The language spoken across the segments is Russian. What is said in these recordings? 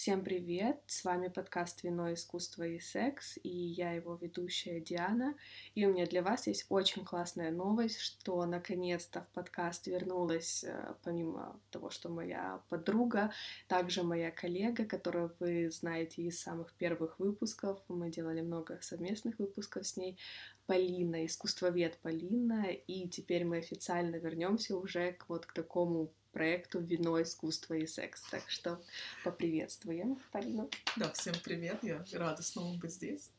Всем привет! С вами подкаст «Вино, искусство и секс» и я его ведущая Диана. И у меня для вас есть очень классная новость, что наконец-то в подкаст вернулась, э, помимо того, что моя подруга, также моя коллега, которую вы знаете из самых первых выпусков. Мы делали много совместных выпусков с ней. Полина, искусствовед Полина, и теперь мы официально вернемся уже к вот к такому проекту «Вино, искусство и секс». Так что поприветствуем Полину. Да, всем привет, я рада снова быть здесь.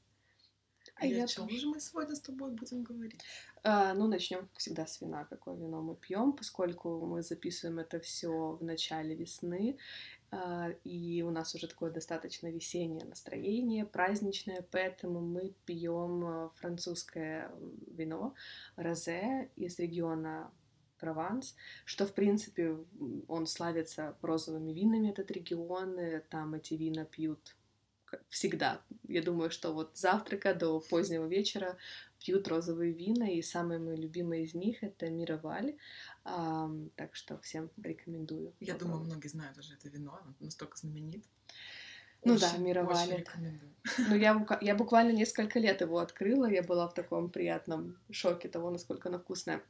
А и я о чем же мы сегодня с тобой будем говорить? А, ну, начнем всегда с вина, какое вино мы пьем, поскольку мы записываем это все в начале весны, а, и у нас уже такое достаточно весеннее настроение, праздничное, поэтому мы пьем а, французское вино розе из региона Прованс, что, в принципе, он славится розовыми винами, этот регион, там эти вина пьют всегда. Я думаю, что вот завтрака до позднего вечера пьют розовые вина, и самые мои любимые из них — это Мироваль, а, так что всем рекомендую. Я думаю, многие знают уже это вино, оно настолько знаменит. Ну очень, да, Мироваль. Ну, я, я буквально несколько лет его открыла, я была в таком приятном шоке того, насколько оно вкусное.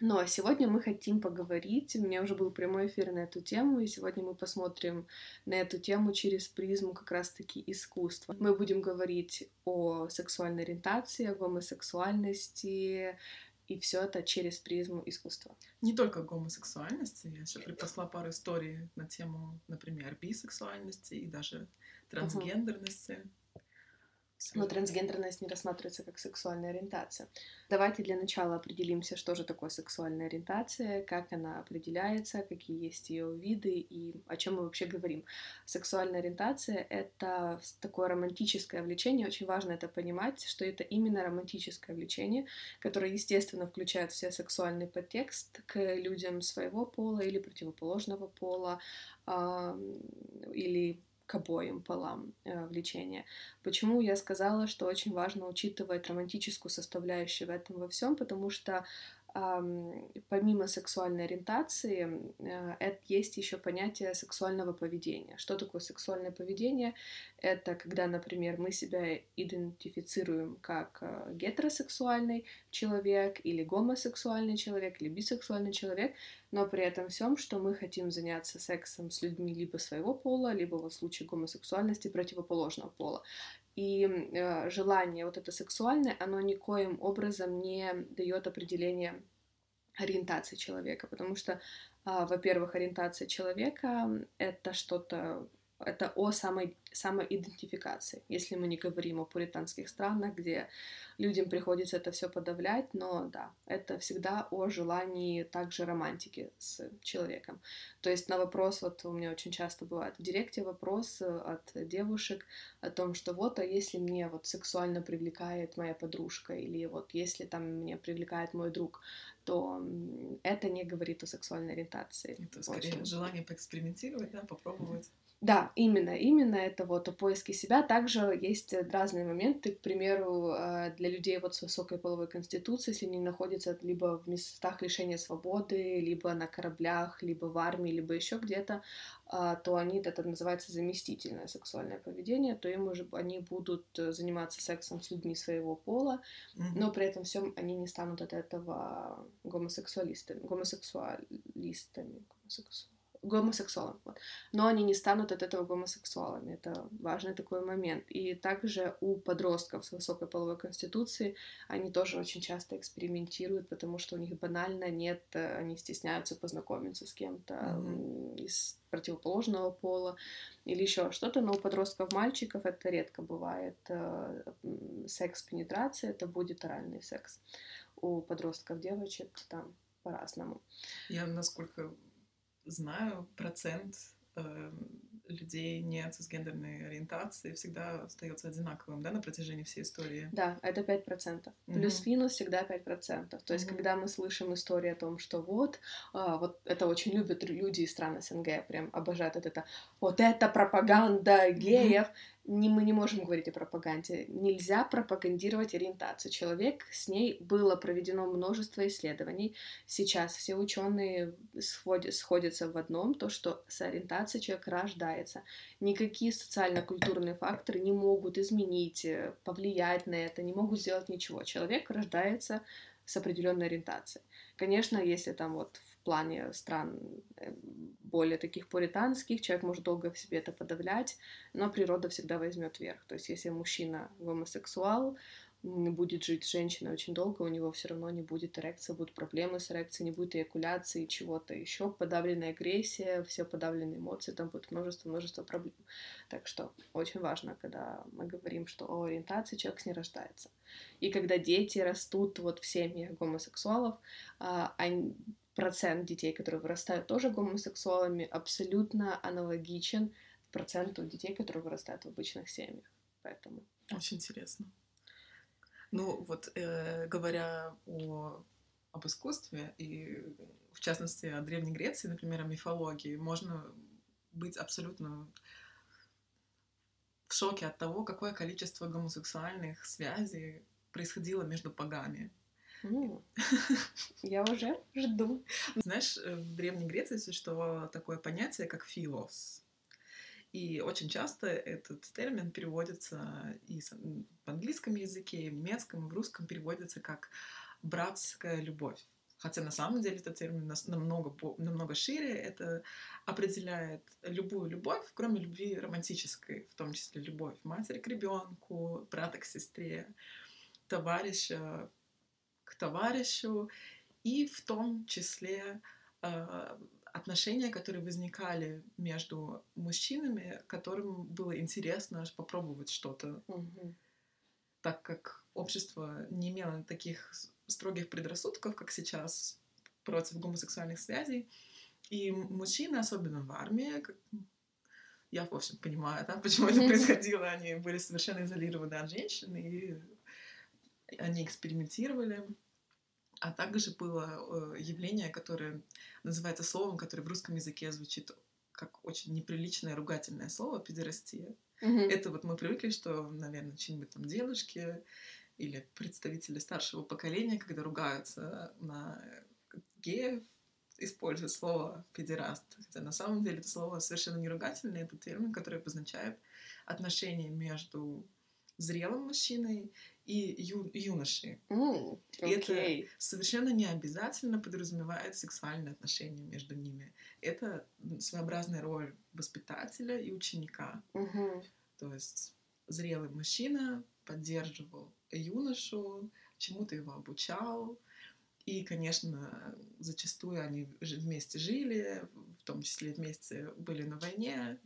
Но сегодня мы хотим поговорить, у меня уже был прямой эфир на эту тему, и сегодня мы посмотрим на эту тему через призму как раз-таки искусства. Мы будем говорить о сексуальной ориентации, о гомосексуальности, и все это через призму искусства. Не только гомосексуальности, я еще припасла пару историй на тему, например, бисексуальности и даже трансгендерности. Uh-huh. Но трансгендерность не рассматривается как сексуальная ориентация. Давайте для начала определимся, что же такое сексуальная ориентация, как она определяется, какие есть ее виды и о чем мы вообще говорим. Сексуальная ориентация — это такое романтическое влечение, очень важно это понимать, что это именно романтическое влечение, которое, естественно, включает в себя сексуальный подтекст к людям своего пола или противоположного пола, или к обоим полам э, влечения. Почему я сказала, что очень важно учитывать романтическую составляющую в этом во всем, потому что помимо сексуальной ориентации, э, есть еще понятие сексуального поведения. Что такое сексуальное поведение? Это когда, например, мы себя идентифицируем как э, гетеросексуальный человек или гомосексуальный человек или бисексуальный человек, но при этом всем, что мы хотим заняться сексом с людьми либо своего пола, либо в случае гомосексуальности противоположного пола. И э, желание вот это сексуальное, оно никоим образом не дает определение ориентации человека, потому что, э, во-первых, ориентация человека это что-то это о самой, самоидентификации. Если мы не говорим о пуританских странах, где людям приходится это все подавлять, но да, это всегда о желании также романтики с человеком. То есть на вопрос, вот у меня очень часто бывает в директе вопрос э, от девушек о том, что вот, а если мне вот сексуально привлекает моя подружка, или вот если там мне привлекает мой друг, то это не говорит о сексуальной ориентации. Это скорее очень. желание поэкспериментировать, да, попробовать. Да, именно, именно это вот о поиске себя. Также есть разные моменты, к примеру, э, для людей вот с высокой половой конституцией, если они находятся либо в местах лишения свободы, либо на кораблях, либо в армии, либо еще где-то, э, то они, это называется заместительное сексуальное поведение, то им уже они будут заниматься сексом с людьми своего пола, но при этом всем они не станут от этого гомосексуалистами, гомосексуалистами, гомосексуалистами гомосексуалом. Вот. Но они не станут от этого гомосексуалами. Это важный такой момент. И также у подростков с высокой половой конституцией они тоже очень часто экспериментируют, потому что у них банально нет, э, они стесняются познакомиться с кем-то mm-hmm. из противоположного пола или еще что-то. Но у подростков мальчиков это редко бывает. Э, секс-пенетрация это будет оральный секс. У подростков девочек там по-разному. Я, насколько знаю, процент э, людей не цисгендерной ориентации всегда остается одинаковым, да, на протяжении всей истории. Да, это 5%. Mm-hmm. Плюс-минус всегда 5%. То есть, mm-hmm. когда мы слышим историю о том, что вот, а, вот это очень любят люди из стран СНГ, прям обожают это, вот это пропаганда геев, mm-hmm не, мы не можем говорить о пропаганде. Нельзя пропагандировать ориентацию. Человек, с ней было проведено множество исследований. Сейчас все ученые сходят, сходятся в одном, то, что с ориентацией человек рождается. Никакие социально-культурные факторы не могут изменить, э, повлиять на это, не могут сделать ничего. Человек рождается с определенной ориентацией. Конечно, если там вот в плане стран э, более таких пуританских, человек может долго в себе это подавлять, но природа всегда возьмет верх. То есть если мужчина гомосексуал, будет жить с женщиной очень долго, у него все равно не будет эрекции, будут проблемы с эрекцией, не будет эякуляции, чего-то еще, подавленная агрессия, все подавленные эмоции, там будет множество-множество проблем. Так что очень важно, когда мы говорим, что о ориентации человек с ней рождается. И когда дети растут вот в семьях гомосексуалов, а, они, процент детей, которые вырастают тоже гомосексуалами, абсолютно аналогичен проценту детей, которые вырастают в обычных семьях. Поэтому. Очень интересно. Ну, вот э, говоря о, об искусстве и, в частности, о Древней Греции, например, о мифологии, можно быть абсолютно в шоке от того, какое количество гомосексуальных связей происходило между богами. Я уже жду. Знаешь, э, в Древней Греции существовало такое понятие, как филос. И очень часто этот термин переводится и в английском языке, и в немецком, и в русском переводится как братская любовь. Хотя на самом деле этот термин намного, намного шире. Это определяет любую любовь, кроме любви романтической, в том числе любовь матери к ребенку, брата к сестре, товарища товарищу, и в том числе э, отношения, которые возникали между мужчинами, которым было интересно попробовать что-то. Угу. Так как общество не имело таких строгих предрассудков, как сейчас, против гомосексуальных связей. И мужчины, особенно в армии, как... я, в общем, понимаю, да, почему это происходило, они были совершенно изолированы от женщин, и они экспериментировали. А также было э, явление, которое называется словом, которое в русском языке звучит как очень неприличное ругательное слово «педерастия». Mm-hmm. Это вот мы привыкли, что, наверное, чьи-нибудь там девушки или представители старшего поколения, когда ругаются на геев, используют слово «педераст». Хотя на самом деле это слово совершенно не ругательное, это термин, который обозначает отношения между зрелым мужчиной и ю, юношей. Mm, okay. И это совершенно не обязательно подразумевает сексуальные отношения между ними. Это своеобразная роль воспитателя и ученика. Mm-hmm. То есть зрелый мужчина поддерживал юношу, чему-то его обучал. И, конечно, зачастую они вместе жили, в том числе вместе были на войне,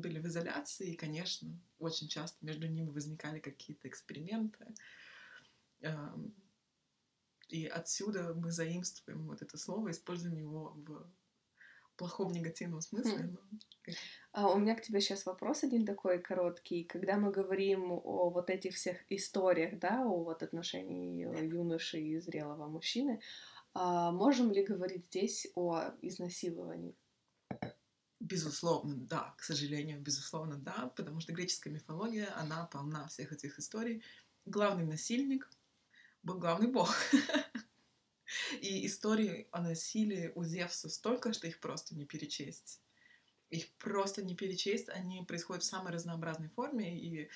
были в изоляции, и, конечно, очень часто между ними возникали какие-то эксперименты. И отсюда мы заимствуем вот это слово, используем его в плохом негативном смысле. Хм. А у меня к тебе сейчас вопрос один такой короткий. Когда мы говорим о вот этих всех историях, да, о вот отношении юноши и зрелого мужчины, а можем ли говорить здесь о изнасиловании? Безусловно, да, к сожалению, безусловно, да, потому что греческая мифология, она полна всех этих историй. Главный насильник был главный бог. И истории о насилии у Зевса столько, что их просто не перечесть. Их просто не перечесть, они происходят в самой разнообразной форме, и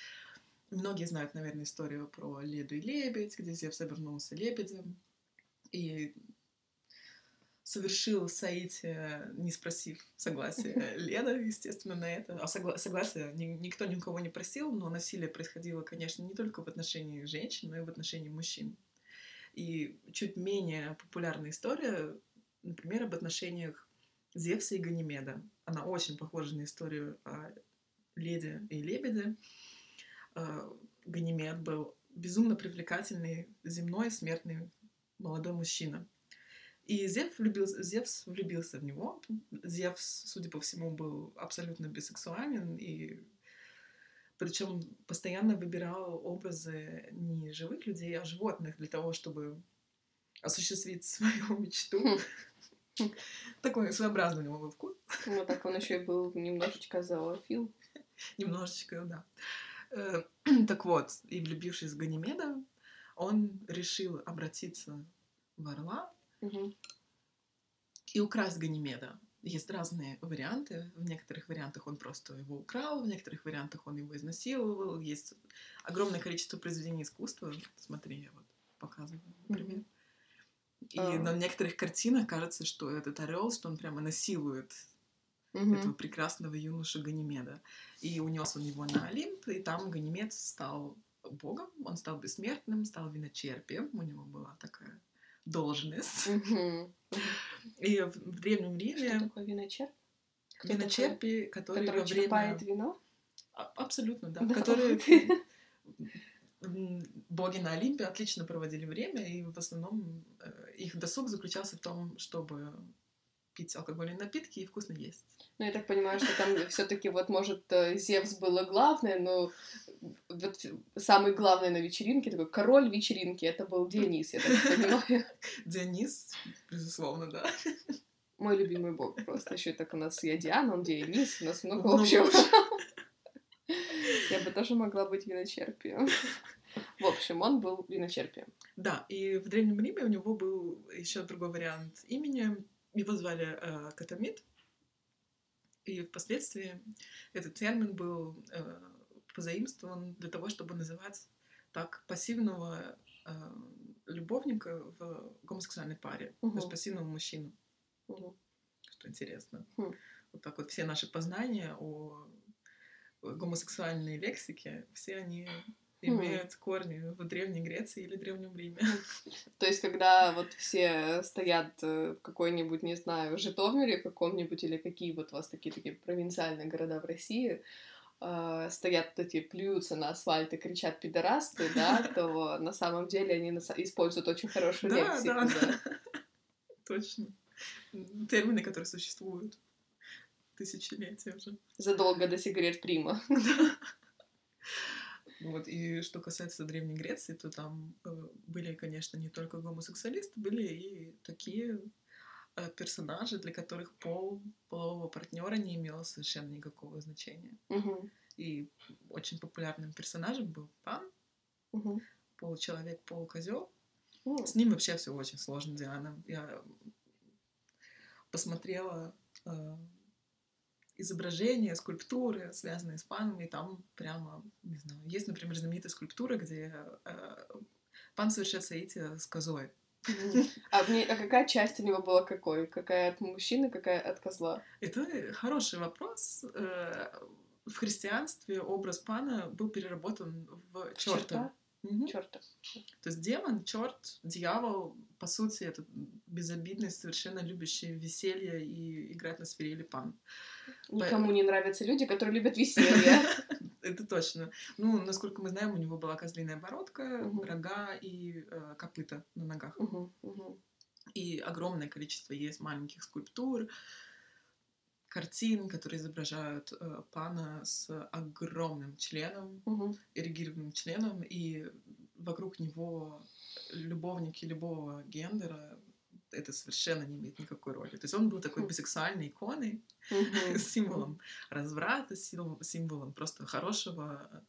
многие знают, наверное, историю про Леду и Лебедь, где Зевс обернулся лебедем, и совершил соитие, не спросив согласия Леда, естественно, на это. А согла- согласия ни- никто никого не просил, но насилие происходило, конечно, не только в отношении женщин, но и в отношении мужчин. И чуть менее популярная история, например, об отношениях Зевса и Ганимеда. Она очень похожа на историю о леди и лебеде. А, Ганимед был безумно привлекательный, земной, смертный молодой мужчина — и Зевс влюбился, Зевс влюбился в него. Зевс, судя по всему, был абсолютно бисексуален и причем постоянно выбирал образы не живых людей, а животных для того, чтобы осуществить свою мечту. Хм. Такой своеобразный у него был вкус. Ну, так он еще и был немножечко зоофил. Немножечко, да. Э, так вот, и влюбившись в Ганимеда, он решил обратиться в орла И украсть Ганимеда. Есть разные варианты. В некоторых вариантах он просто его украл, в некоторых вариантах он его изнасиловал. Есть огромное количество произведений искусства. Смотри, я вот показываю, например. И А. на некоторых картинах кажется, что этот орел, что он прямо насилует Мгм. этого прекрасного юношу Ганимеда. И унес он его на Олимп, и там Ганимед стал богом, он стал бессмертным, стал виночерпием, у него была такая должность. Мгм. И в, Древнем Что Риме такое виночерп? Кто такой? виночерпи, которые Который во время... черпает вино? А- Абсолютно, да. Да, Которые боги на Олимпе отлично проводили время, и в основном э, их досуг заключался в том, чтобы пить алкогольные напитки и вкусно есть. Ну, я так понимаю, что там все таки вот, может, э, Зевс было главное, но вот самый главный на вечеринке, такой король вечеринки, это был Дионис, я так понимаю. Дионис, безусловно, да. Мой любимый бог просто. Еще так у нас я Диана, он Дионис, у нас много Много общего. общего. Я бы тоже могла быть виночерпием. В общем, он был виночерпием. Да, и в Древнем Риме у него был еще другой вариант имени. Его звали э, Катамид. И впоследствии этот термин был э, позаимствован для того, чтобы называть так пассивного э, любовника в гомосексуальной паре, то есть пассивного мужчину, Мгм. что интересно. Хм. Вот так вот все наши познания о гомосексуальной лексике, все они Имеют корни в Древней Греции или Древнем Риме. То есть, когда вот все стоят э, в какой-нибудь, не знаю, Житомире каком-нибудь, или какие вот у вас такие такие провинциальные города в России, э, стоят вот эти, плюются на асфальт и кричат пидорасты, да, то на самом деле они используют очень хорошую лексику, да, да. Точно. Термины, которые существуют тысячелетия уже. Задолго до сигарет Прима. Вот. И что касается Древней Греции, то там э, были, конечно, не только гомосексуалисты, были и такие э, персонажи, для которых пол полового партнера не имел совершенно никакого значения. Мгм, И очень популярным персонажем был пан, мгм. получеловек, полукозел. М, С ним вообще все очень сложно, Диана. Я посмотрела э, изображения, скульптуры, связанные с паном, и там прямо, не знаю, есть, например, знаменитая скульптура, где э, пан совершает соитие с козой. А, мне- а какая часть у него была какой? Какая от мужчины, какая от козла? Это хороший вопрос. Э, В христианстве образ пана был переработан в черта. Мгм. Черта. То есть демон, черт, дьявол, по сути, это безобидный, совершенно любящий веселье и играть на свирели пан. Никому не нравятся люди, которые любят веселье. Это точно. Ну, насколько мы знаем, у него была козлиная бородка, рога и э, копыта на ногах. И огромное количество есть маленьких скульптур, картин, которые изображают э, пана с огромным членом, Мгм. эрегированным членом, и вокруг него любовники любого гендера, это совершенно не имеет никакой роли. То есть он был такой бисексуальной иконой, символом разврата, символом просто хорошего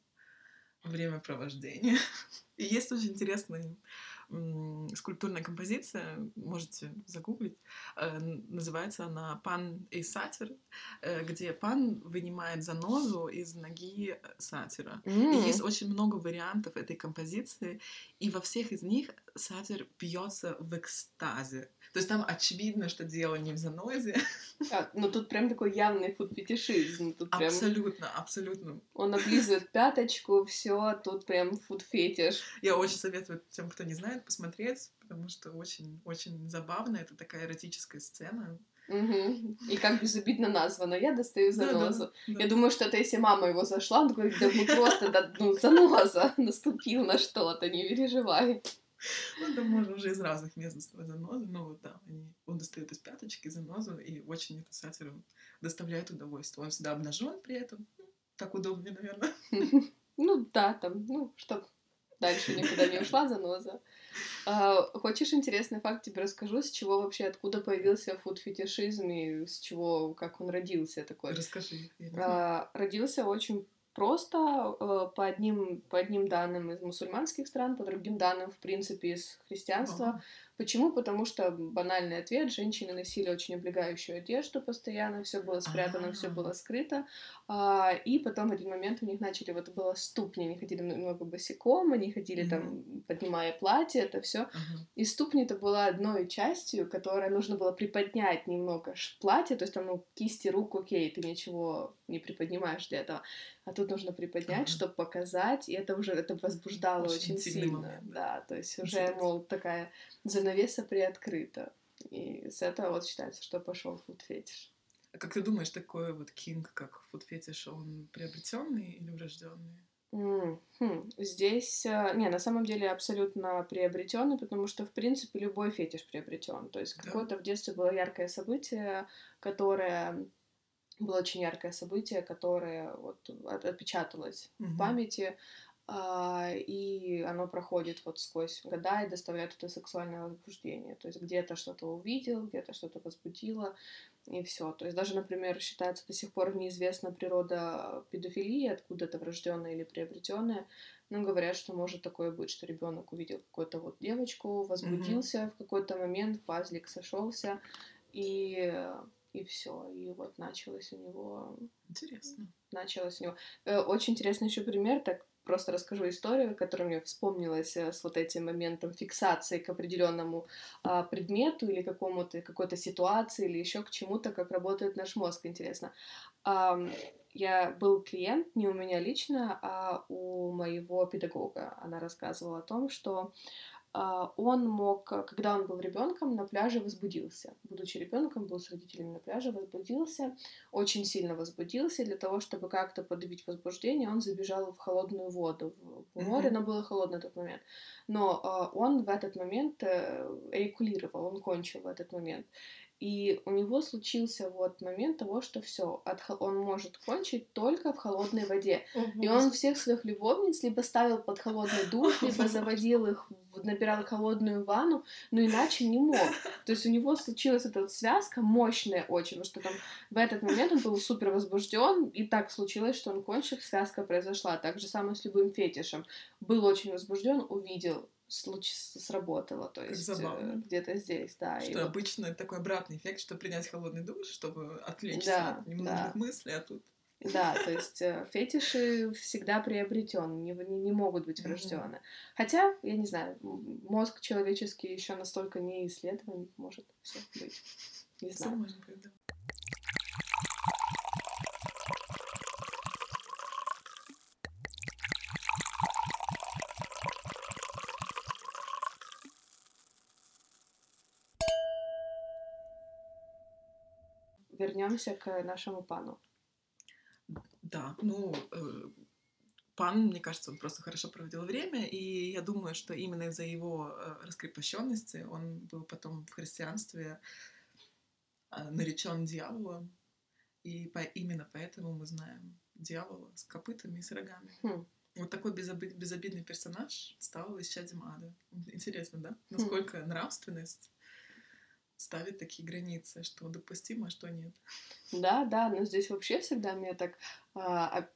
времяпровождения. И есть очень интересная м, скульптурная композиция, можете загуглить. Э, Называется она «Пан и сатир», э, где пан вынимает занозу из ноги э, сатира. И М. есть очень много вариантов этой композиции, и во всех из них сатир бьется в экстазе. То есть там очевидно, что дело не в занозе. А, ну тут прям такой явный фуд-фетишизм. Тут прям Абсолютно, абсолютно. он облизывает пяточку, все, тут прям фуд-фетиш. Я очень советую тем, кто не знает, посмотреть, потому что очень-очень забавно. Это такая эротическая сцена. Мгм. И как безобидно названо. Я достаю занозу. да. Я думаю, что это если мама его зашла, он такой, да ну просто, да, ну, заноза, наступил на что-то, не переживай. Ну, там можно уже из разных мест доставать занозу. Но вот да, они, он достает из пяточки занозу, и очень это сатиру доставляет удовольствие. Он всегда обнажен при этом. Ну, Так удобнее, наверное. Ну да, там, ну, чтоб дальше никуда не ушла заноза. А, хочешь интересный факт тебе расскажу, с чего вообще, откуда появился фуд-фетишизм и с чего, как он родился такой? Расскажи. А, родился очень просто э, по одним, по одним данным из мусульманских стран, по другим данным, в принципе, из христианства. Ага. Почему? Потому что банальный ответ: женщины носили очень облегающую одежду постоянно, все было спрятано, все было скрыто. А, и потом в один момент у них начали, вот было ступни, они ходили много босиком, они ходили mm-hmm. там, поднимая платье, это все. Uh-huh. И ступни это была одной частью, которая нужно было приподнять немного платье, то есть там, ну, кисти рук, окей, ты ничего не приподнимаешь для этого. А тут нужно приподнять, uh-huh. чтобы показать, и это уже это возбуждало очень, очень сильно. Момент, да. то есть уже, мол, такая занавеса приоткрыта. И с этого вот считается, что пошел фуд-фетиш. А как ты думаешь, такой вот кинг, как фуд-фетиш, он приобретенный или врожденный? Mm, хм. Здесь, э, не, на самом деле абсолютно приобретенный, потому что, в принципе, любой фетиш приобретен. То есть да. какое-то в детстве было яркое событие, которое было очень яркое событие, которое вот отпечаталось mm-hmm. в памяти, а, и оно проходит вот сквозь года и доставляет это сексуальное возбуждение. То есть где-то что-то увидел, где-то что-то возбудило, и все. То есть даже, например, считается до сих пор неизвестна природа педофилии, откуда это врожденное или приобретенное. Но говорят, что может такое быть, что ребенок увидел какую-то вот девочку, возбудился mm-hmm. в какой-то момент, пазлик сошелся, и и все. И вот началось у него... Интересно. Началось у него... Э, очень интересный еще пример, так просто расскажу историю, которая мне вспомнилась э, с вот этим моментом фиксации к определенному а, предмету или какому-то какой-то ситуации или еще к чему-то, как работает наш мозг, интересно. А, я был клиент не у меня лично, а у моего педагога. Она рассказывала о том, что он мог, когда он был ребенком, на пляже возбудился. Будучи ребенком, был с родителями на пляже, возбудился, очень сильно возбудился. Для того, чтобы как-то подавить возбуждение, он забежал в холодную воду в море, mm-hmm. но было холодно в тот момент. Но э, он в этот момент эякулировал, он кончил в этот момент. И у него случился вот момент того, что все, он может кончить только в холодной воде. Угу. И он всех своих любовниц либо ставил под холодный душ, либо заводил их, набирал холодную ванну, но иначе не мог. То есть у него случилась эта связка мощная очень, потому что там в этот момент он был супер возбужден, и так случилось, что он кончил, связка произошла. Так же самое с любым фетишем. Был очень возбужден, увидел случай сработало, то есть э, где-то здесь, да. Что и обычно вот... такой обратный эффект, что принять холодный душ, чтобы отвлечься да, от ненужных да. мыслей, а тут... Да, то есть э, фетиши всегда приобретены, не, не могут быть врожденные. Mm-hmm. Хотя, я не знаю, мозг человеческий еще настолько не исследован, может все быть. Не знаю. Все можно придумать. Вернемся к нашему пану. Да, ну, э, пан, мне кажется, он просто хорошо проводил время, и я думаю, что именно из-за его э, раскрепощенности он был потом в христианстве э, наречен дьяволом, и по, именно поэтому мы знаем дьявола с копытами и с рогами. Хм. Вот такой безобид, безобидный персонаж стал исчадием ада. Интересно, да? Хм. Насколько хм. нравственность ставит такие границы, что допустимо, а что нет. Да, да, но здесь вообще всегда меня так а,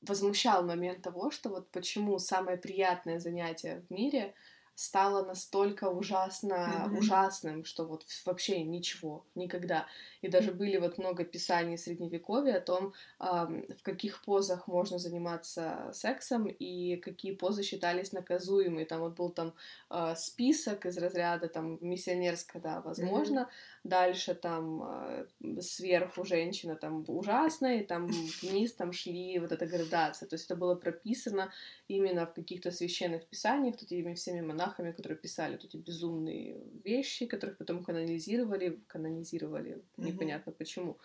возмущал момент того, что вот почему самое приятное занятие в мире стало настолько ужасно mm-hmm. ужасным, что вот вообще ничего, никогда. И даже были вот много писаний средневековья о том, в каких позах можно заниматься сексом и какие позы считались наказуемые. Там вот был там э, список из разряда там миссионерская, да, возможно. Mm-hmm. Дальше там э, сверху женщина там ужасная, и там вниз там шли вот эта градация. То есть это было прописано именно в каких-то священных писаниях, тут этими всеми монахами, которые писали вот эти безумные вещи, которых потом канонизировали, канонизировали, mm-hmm. непонятно почему,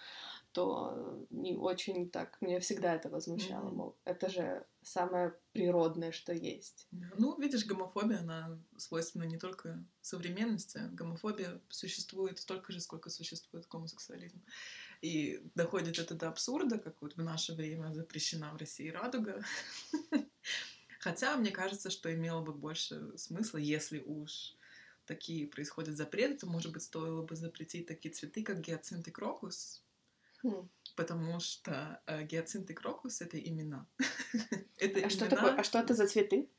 то не очень так, меня всегда это возмущало, mm-hmm. мол, это же самое природное, что есть. Ну, видишь, гомофобия, она свойственна не только современности, гомофобия существует столько же, сколько существует гомосексуализм. И доходит это до абсурда, как вот в наше время запрещена в России радуга. Хотя мне кажется, что имело бы больше смысла, если уж такие происходят запреты, то, может быть, стоило бы запретить такие цветы, как гиацинт и крокус, Хм. потому что э, гиацинт и крокус — это имена. это А что имена, такое? А что это за цветы?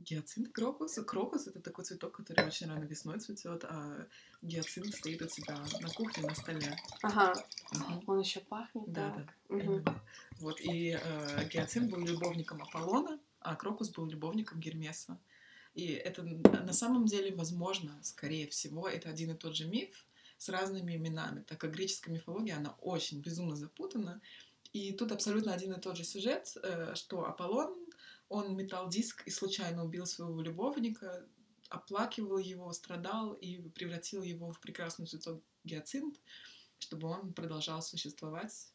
Гиацинт, крокус. Крокус это такой цветок, который очень рано весной цветет, а гиацинт стоит у тебя на кухне на столе. Ага, Мгм. он еще пахнет. Да, так. да. Именно. Вот, и э, Гиацинт был любовником Аполлона, а Крокус был любовником Гермеса. И это на самом деле, возможно, скорее всего, это один и тот же миф с разными именами, так как греческая мифология, она очень безумно запутана. И тут абсолютно один и тот же сюжет, э, что Аполлон, он метал диск и случайно убил своего любовника, оплакивал его, страдал и превратил его в прекрасный цветок гиацинт, чтобы он продолжал существовать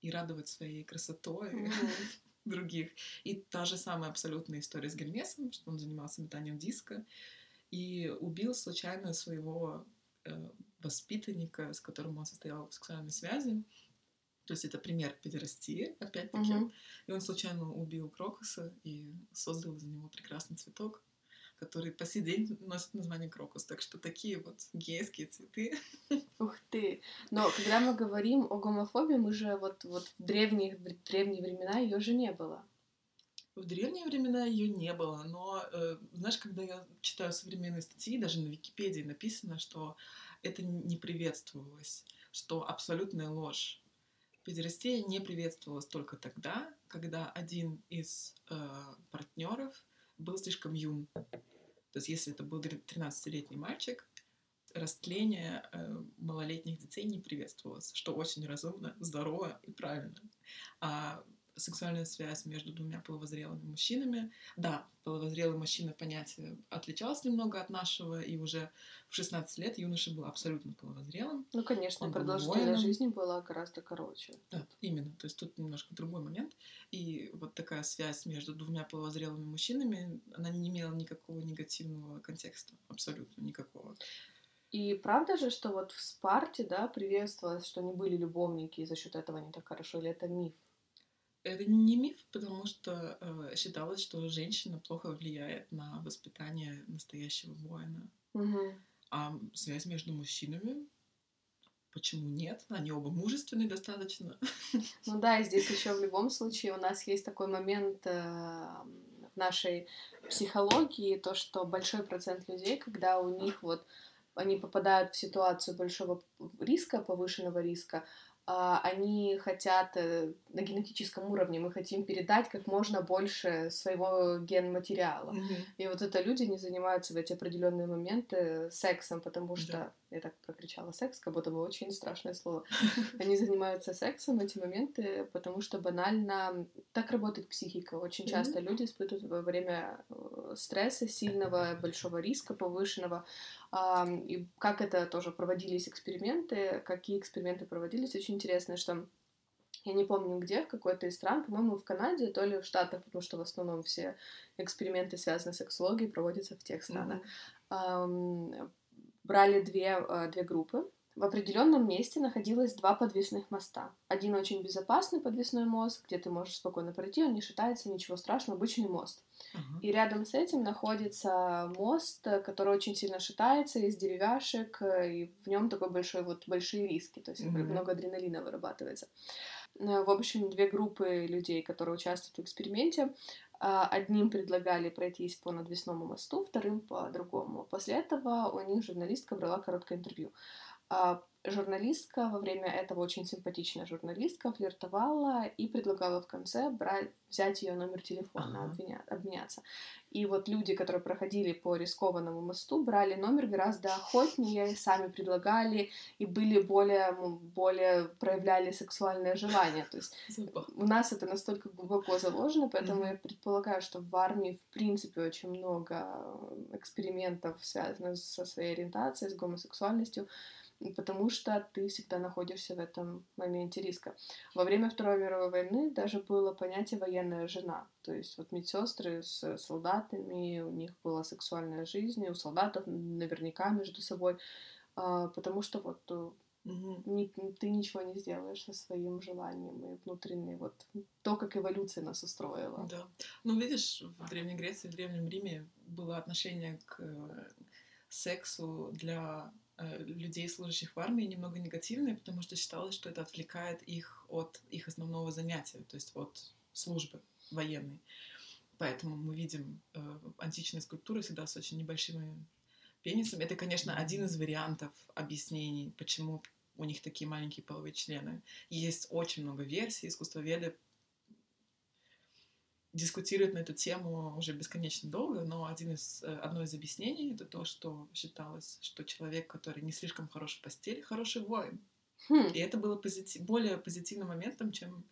и радовать своей красотой других. И та же самая абсолютная история с Гермесом, что он занимался метанием диска и убил случайно своего э, воспитанника, с которым он состоял в сексуальной связи. То есть это пример педерастии, опять-таки. Мгм. И он случайно убил Крокуса и создал из него прекрасный цветок, который по сей день носит название Крокус. Так что такие вот гейские цветы. Ух ты! Но когда мы говорим о гомофобии, мы же вот, вот в древние, в древние времена ее же не было. В древние времена ее не было, но э, знаешь, когда я читаю современные статьи, даже на Википедии написано, что это не приветствовалось, что абсолютная ложь. Педерастия не приветствовалась только тогда, когда один из э, партнеров был слишком юн. То есть, если это был 13-летний мальчик, растление э, малолетних детей не приветствовалось, что очень разумно, здорово и правильно. А сексуальная связь между двумя половозрелыми мужчинами. Да, половозрелый мужчина понятие отличалось немного от нашего, и уже в 16 лет юноша был абсолютно половозрелым. Ну, конечно, Он продолжительность жизни была гораздо короче. Да, именно. То есть тут немножко другой момент. И вот такая связь между двумя половозрелыми мужчинами, она не имела никакого негативного контекста. Абсолютно никакого. И правда же, что вот в Спарте, да, приветствовалось, что они были любовники, и за счет этого они так хорошо, или это миф? Это не миф, потому что э, считалось, что женщина плохо влияет на воспитание настоящего воина. Мгм. А связь между мужчинами, почему нет? Они оба мужественные достаточно. Ну да, и здесь еще в любом случае у нас есть такой момент э, в нашей психологии, то, что большой процент людей, когда у них вот они попадают в ситуацию большого риска, повышенного риска, они хотят э, на генетическом уровне, мы хотим передать как можно больше своего генматериала. И вот это люди не занимаются в эти определенные моменты сексом, потому что. Я так прокричала секс, как будто бы очень страшное слово. Они занимаются сексом в эти моменты, потому что банально так работает психика. Очень часто люди испытывают во время э, стресса сильного, большого риска, повышенного. И как это тоже проводились эксперименты, какие эксперименты проводились, очень интересно, что я не помню где, в какой-то из стран, по-моему, в Канаде, то ли в Штатах, потому что в основном все эксперименты, связанные с сексологией, проводятся в тех странах. Ам, Брали две, э, две группы. В определенном месте находилось два подвесных моста. Один очень безопасный подвесной мост, где ты можешь спокойно пройти, он не шатается, ничего страшного, обычный мост. Ага. И рядом с этим находится мост, который очень сильно шатается, из деревяшек, э, и в нем такой большой, вот большие риски, то есть Мгм. много адреналина вырабатывается. Э, В общем, две группы людей, которые участвуют в эксперименте, одним предлагали пройтись по надвесному мосту, вторым по другому. После этого у них журналистка брала короткое интервью. Журналистка во время этого очень симпатичная журналистка флиртовала и предлагала в конце брать, взять ее номер телефона, Ага. обвиня- обменяться. И вот люди, которые проходили по рискованному мосту, брали номер гораздо охотнее, сами предлагали и были более, более проявляли сексуальное желание. То есть Запах. у нас это настолько глубоко заложено, поэтому Мгм. я предполагаю, что в армии в принципе очень много экспериментов, связанных со своей ориентацией, с гомосексуальностью, потому что ты всегда находишься в этом моменте риска. Во время Второй мировой войны даже было понятие военная жена, то есть вот медсестры с солдатами, у них была сексуальная жизнь, у солдатов наверняка между собой, а, потому что вот э, ты ничего не сделаешь со своим желанием и внутренней вот то, как эволюция нас устроила. Да. Ну, видишь, в Древней Греции, в Древнем Риме было отношение к э, сексу для людей, служащих в армии, немного негативное, потому что считалось, что это отвлекает их от их основного занятия, то есть от службы военной. Поэтому мы видим э, античные скульптуры всегда с очень небольшими пенисами. Это, конечно, один из вариантов объяснений, почему у них такие маленькие половые члены. Есть очень много версий, искусствоведы дискутируют на эту тему уже бесконечно долго, но один из, э, одно из объяснений это то, что считалось, что человек, который не слишком хорош в постели, хороший воин. Хм, И это было позити- более позитивным моментом, чем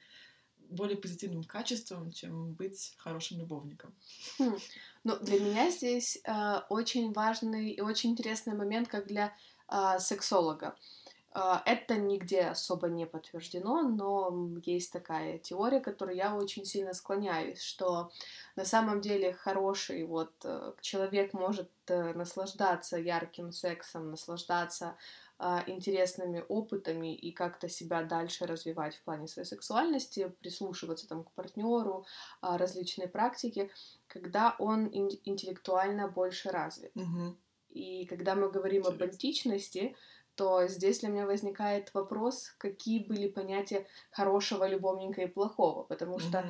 более позитивным качеством, чем быть хорошим любовником. хм. Ну, для меня здесь э, очень важный и очень интересный момент, как для э, сексолога. Э, это нигде особо не подтверждено, но есть такая теория, которой я очень сильно склоняюсь, что на самом деле хороший вот э, человек может э, наслаждаться ярким сексом, наслаждаться а, интересными опытами и как-то себя дальше развивать в плане своей сексуальности, прислушиваться там к партнеру, а, различные практики, когда он ин- интеллектуально больше развит. Мгм. И когда мы говорим об Интересно. античности, то здесь для меня возникает вопрос, какие были понятия хорошего любовника и плохого, потому что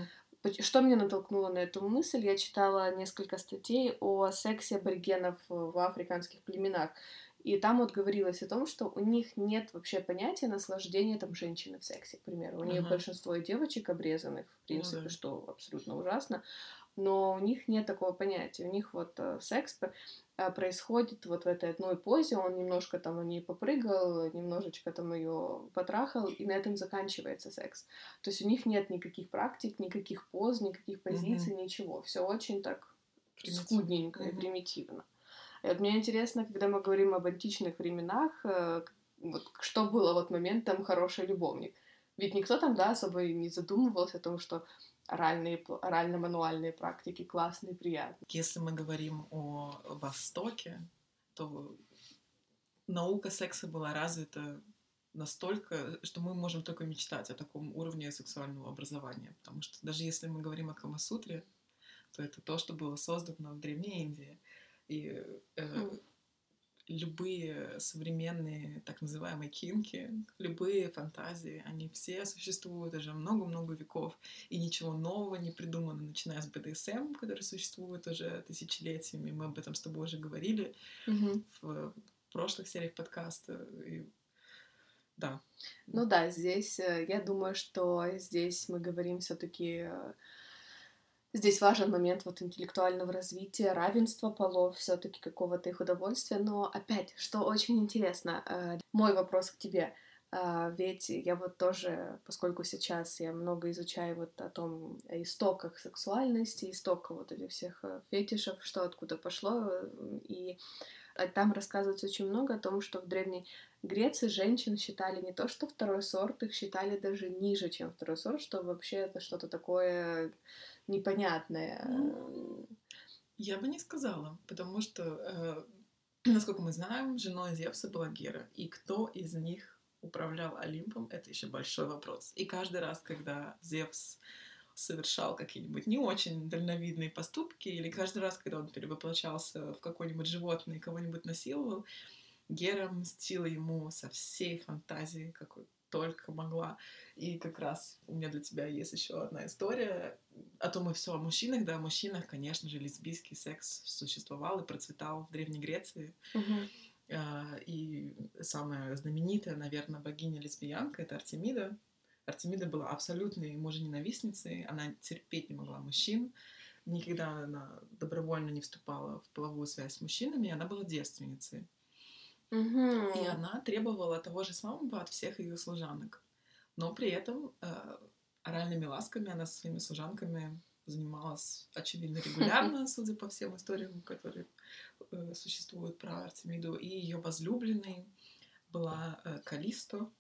Что меня натолкнуло на эту мысль? Я читала несколько статей о сексе аборигенов в африканских племенах. И там вот говорилось о том, что у них нет вообще понятия наслаждения там женщины в сексе, к примеру. У них Ага. большинство девочек обрезанных, в принципе, да. что абсолютно ужасно. Но у них нет такого понятия. У них вот э, секс происходит вот в этой одной позе. Он немножко там о ней попрыгал, немножечко там ее потрахал, и на этом заканчивается секс. То есть у них нет никаких практик, никаких поз, никаких позиций, ничего. Все очень так Примитивно. скудненько и Мгм. примитивно. И вот мне интересно, когда мы говорим об античных временах, э, вот что было вот моментом хороший любовник. Ведь никто там, да, особо и не задумывался о том, что оральные, орально-мануальные практики классные, приятные. Если мы говорим о Востоке, то наука секса была развита настолько, что мы можем только мечтать о таком уровне сексуального образования. Потому что даже если мы говорим о Камасутре, то это то, что было создано в Древней Индии. И э, Хм. Любые современные так называемые кинки, любые фантазии, они все существуют уже много-много веков, и ничего нового не придумано, начиная с БДСМ, который существует уже тысячелетиями, мы об этом с тобой уже говорили в прошлых сериях подкаста. И... Да. Ну да, здесь э, я думаю, что здесь мы говорим все-таки Здесь важен момент вот интеллектуального развития, равенства полов, все-таки какого-то их удовольствия. Но опять, что очень интересно, э, мой вопрос к тебе. э, Ведь я вот тоже, поскольку сейчас я много изучаю вот о том о истоках сексуальности, истоках вот этих всех э, фетишев, что откуда пошло, и там рассказывается очень много о том, что в Древней Греции женщин считали не то что второй сорт, их считали даже ниже, чем второй сорт, что вообще это что-то такое непонятное. Ну, Я бы не сказала, потому что, э, насколько мы знаем, женой Зевса была Гера, и кто из них управлял Олимпом, это еще большой вопрос. И каждый раз, когда Зевс совершал какие-нибудь не очень дальновидные поступки, или каждый раз, когда он перевоплощался в какое-нибудь животное и кого-нибудь насиловал, Гера мстила ему со всей фантазией, какой только могла. И как раз у меня для тебя есть еще одна история. А то мы все о мужчинах, да, о мужчинах, конечно же, лесбийский секс существовал и процветал в Древней Греции. А, И самая знаменитая, наверное, богиня-лесбиянка — это Артемида. Артемида была абсолютной мужененавистницей, она терпеть не могла мужчин, никогда она добровольно не вступала в половую связь с мужчинами, она была девственницей. Мгм. И она требовала того же самого от всех ее служанок. Но при этом э, оральными ласками она со своими служанками занималась, очевидно, регулярно, судя по всем историям, которые э, существуют про Артемиду. И ее возлюбленной была э, Калисто.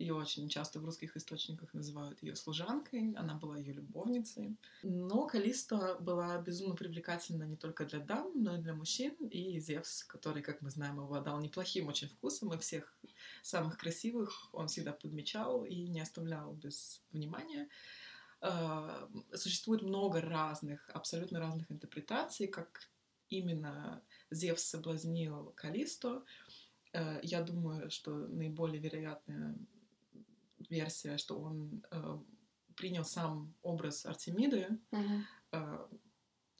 Ее очень часто в русских источниках называют ее служанкой, она была ее любовницей. Но Калисто была безумно привлекательна не только для дам, но и для мужчин. И Зевс, который, как мы знаем, обладал неплохим очень вкусом и всех самых красивых он всегда подмечал и не оставлял без внимания. Э, существует много разных, абсолютно разных интерпретаций, как именно Зевс соблазнил Калисто. Э, я думаю, что наиболее вероятная версия, что он э, принял сам образ Артемиды, угу.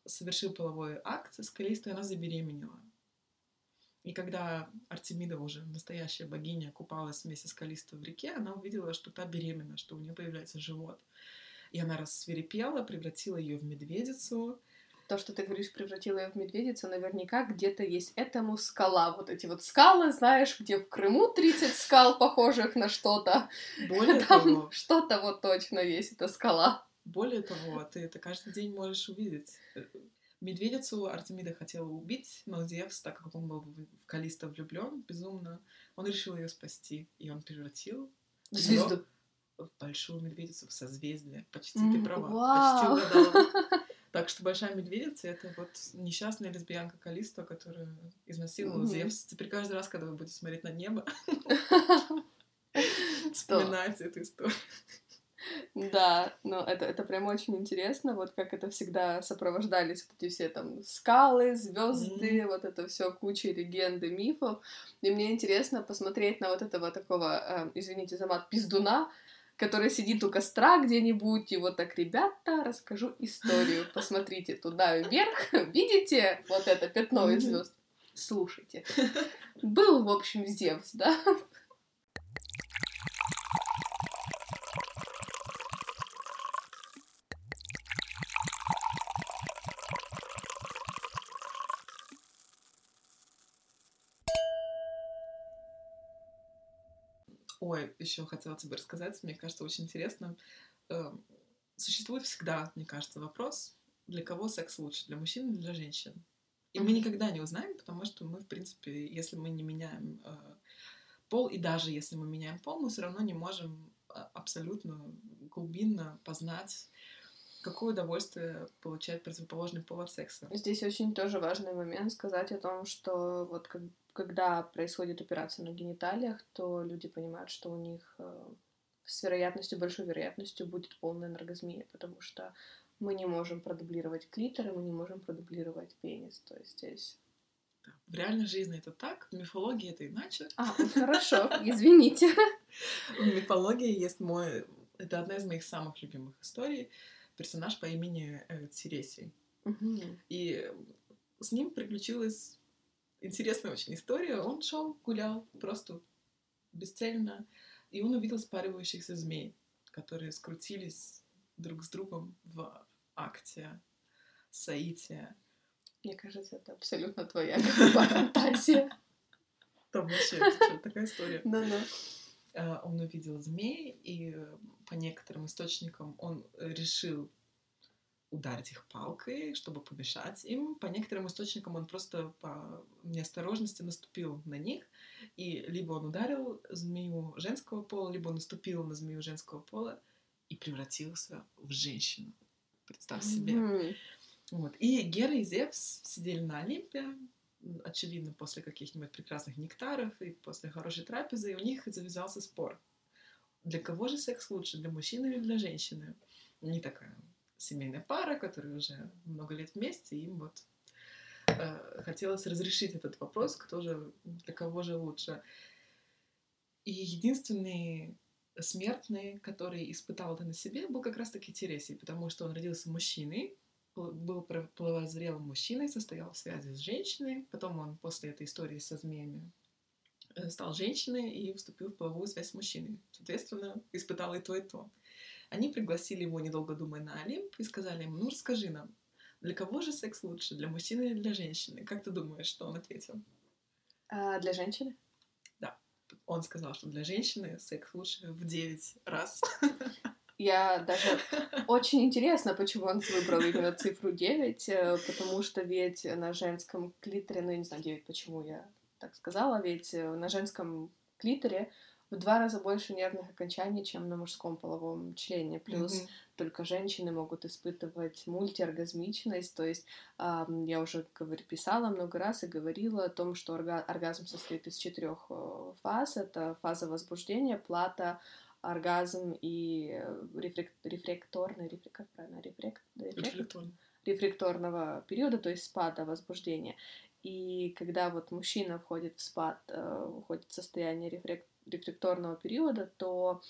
совершил половой акт с Калисто, и она забеременела. И когда Артемида, уже настоящая богиня, купалась вместе с Калисто в реке, она увидела, что та беременна, что у нее появляется живот. И она рассверепела, превратила ее в медведицу. То, что ты говоришь, превратила ее в медведицу, наверняка где-то есть этому скала. Вот эти вот скалы, знаешь, где в Крыму 30 скал, похожих на что-то. Более Там того... Что-то вот точно есть, эта скала. Более того, ты это каждый день можешь увидеть. Медведицу Артемида хотела убить, но Зевс, так как он был в Калиста влюблен безумно, он решил ее спасти, и он превратил звезду в большую медведицу в созвездие. Почти mm, ты права, вау. почти угадала. Так что большая медведица это вот несчастная лесбиянка Калиста, которая изнасиловала mm-hmm. Зевс. Теперь каждый раз, когда вы будете смотреть на небо, вспоминайте эту историю. Да, но это, это прям очень интересно, вот как это всегда сопровождались вот эти все там скалы, звезды, mm-hmm. вот это все куча легенды, мифов. И мне интересно посмотреть на вот этого такого, э, извините за мат, пиздуна, который сидит у костра где-нибудь, и вот так, ребята, расскажу историю. Посмотрите туда вверх, видите вот это пятно из звезд? Слушайте. Был, в общем, Зевс, да? Ой, еще хотела тебе рассказать, мне кажется, очень интересно. Эм, существует всегда, мне кажется, вопрос, для кого секс лучше, для мужчин или для женщин? И мы никогда не узнаем, потому что мы, в принципе, если мы не меняем э, пол, и даже если мы меняем пол, мы все равно не можем а, абсолютно глубинно познать, какое удовольствие получает противоположный пол от секса. Здесь очень тоже важный момент сказать о том, что вот как когда происходит операция на гениталиях, то люди понимают, что у них э, с вероятностью, большой вероятностью будет полная энергозмия, потому что мы не можем продублировать клитор, и мы не можем продублировать пенис. То есть здесь... В реальной жизни это так, в мифологии это иначе. А, хорошо, извините. В мифологии есть мой... Это одна из моих самых любимых историй. Персонаж по имени э, Тересий. И с ним приключилась интересная очень история. Он шел, гулял просто бесцельно, и он увидел спаривающихся змей, которые скрутились друг с другом в акте соития. Мне кажется, это абсолютно твоя фантазия. Там вообще такая история. Да-да. Он увидел змей, и по некоторым источникам он решил ударить их палкой, чтобы помешать им. По некоторым источникам он просто по неосторожности наступил на них, и либо он ударил змею женского пола, либо он наступил на змею женского пола и превратился в женщину. Представь себе. Mm-hmm. Вот. И Гера и Зевс сидели на Олимпе, очевидно, после каких-нибудь прекрасных нектаров и после хорошей трапезы, и у них завязался спор. Для кого же секс лучше, для мужчины или для женщины? Не такая семейная пара, которые уже много лет вместе, им вот э, хотелось разрешить этот вопрос, кто же, для кого же лучше. И единственный смертный, который испытал это на себе, был как раз-таки Тересий, потому что он родился мужчиной, был половозрелым мужчиной, состоял в связи с женщиной, потом он после этой истории со змеями э, стал женщиной и вступил в половую связь с мужчиной. Соответственно, испытал и то, и то. Они пригласили его, недолго думая, на Олимп и сказали ему, ну расскажи нам, для кого же секс лучше, для мужчины или для женщины? Как ты думаешь, что он ответил? А, для женщины? Да. Он сказал, что для женщины секс лучше в 9 раз. Я даже... Очень интересно, почему он выбрал именно цифру 9, э, потому что ведь на женском клиторе, ну, я не знаю, 9, почему я так сказала, ведь э, на женском клиторе в два раза больше нервных окончаний, чем на мужском половом члене. Плюс mm-hmm. только женщины могут испытывать мультиоргазмичность. То есть э, я уже говорю, писала много раз и говорила о том, что орга- оргазм состоит из четырех э, фаз. Это фаза возбуждения, плата, оргазм и э, рефлек- рефлекторный, рефлек- как правильно, рефлек- рефлек- рефлекторного периода, то есть спада возбуждения. И когда вот мужчина входит в спад, э, входит в состояние рефлек- рефлекторного периода, то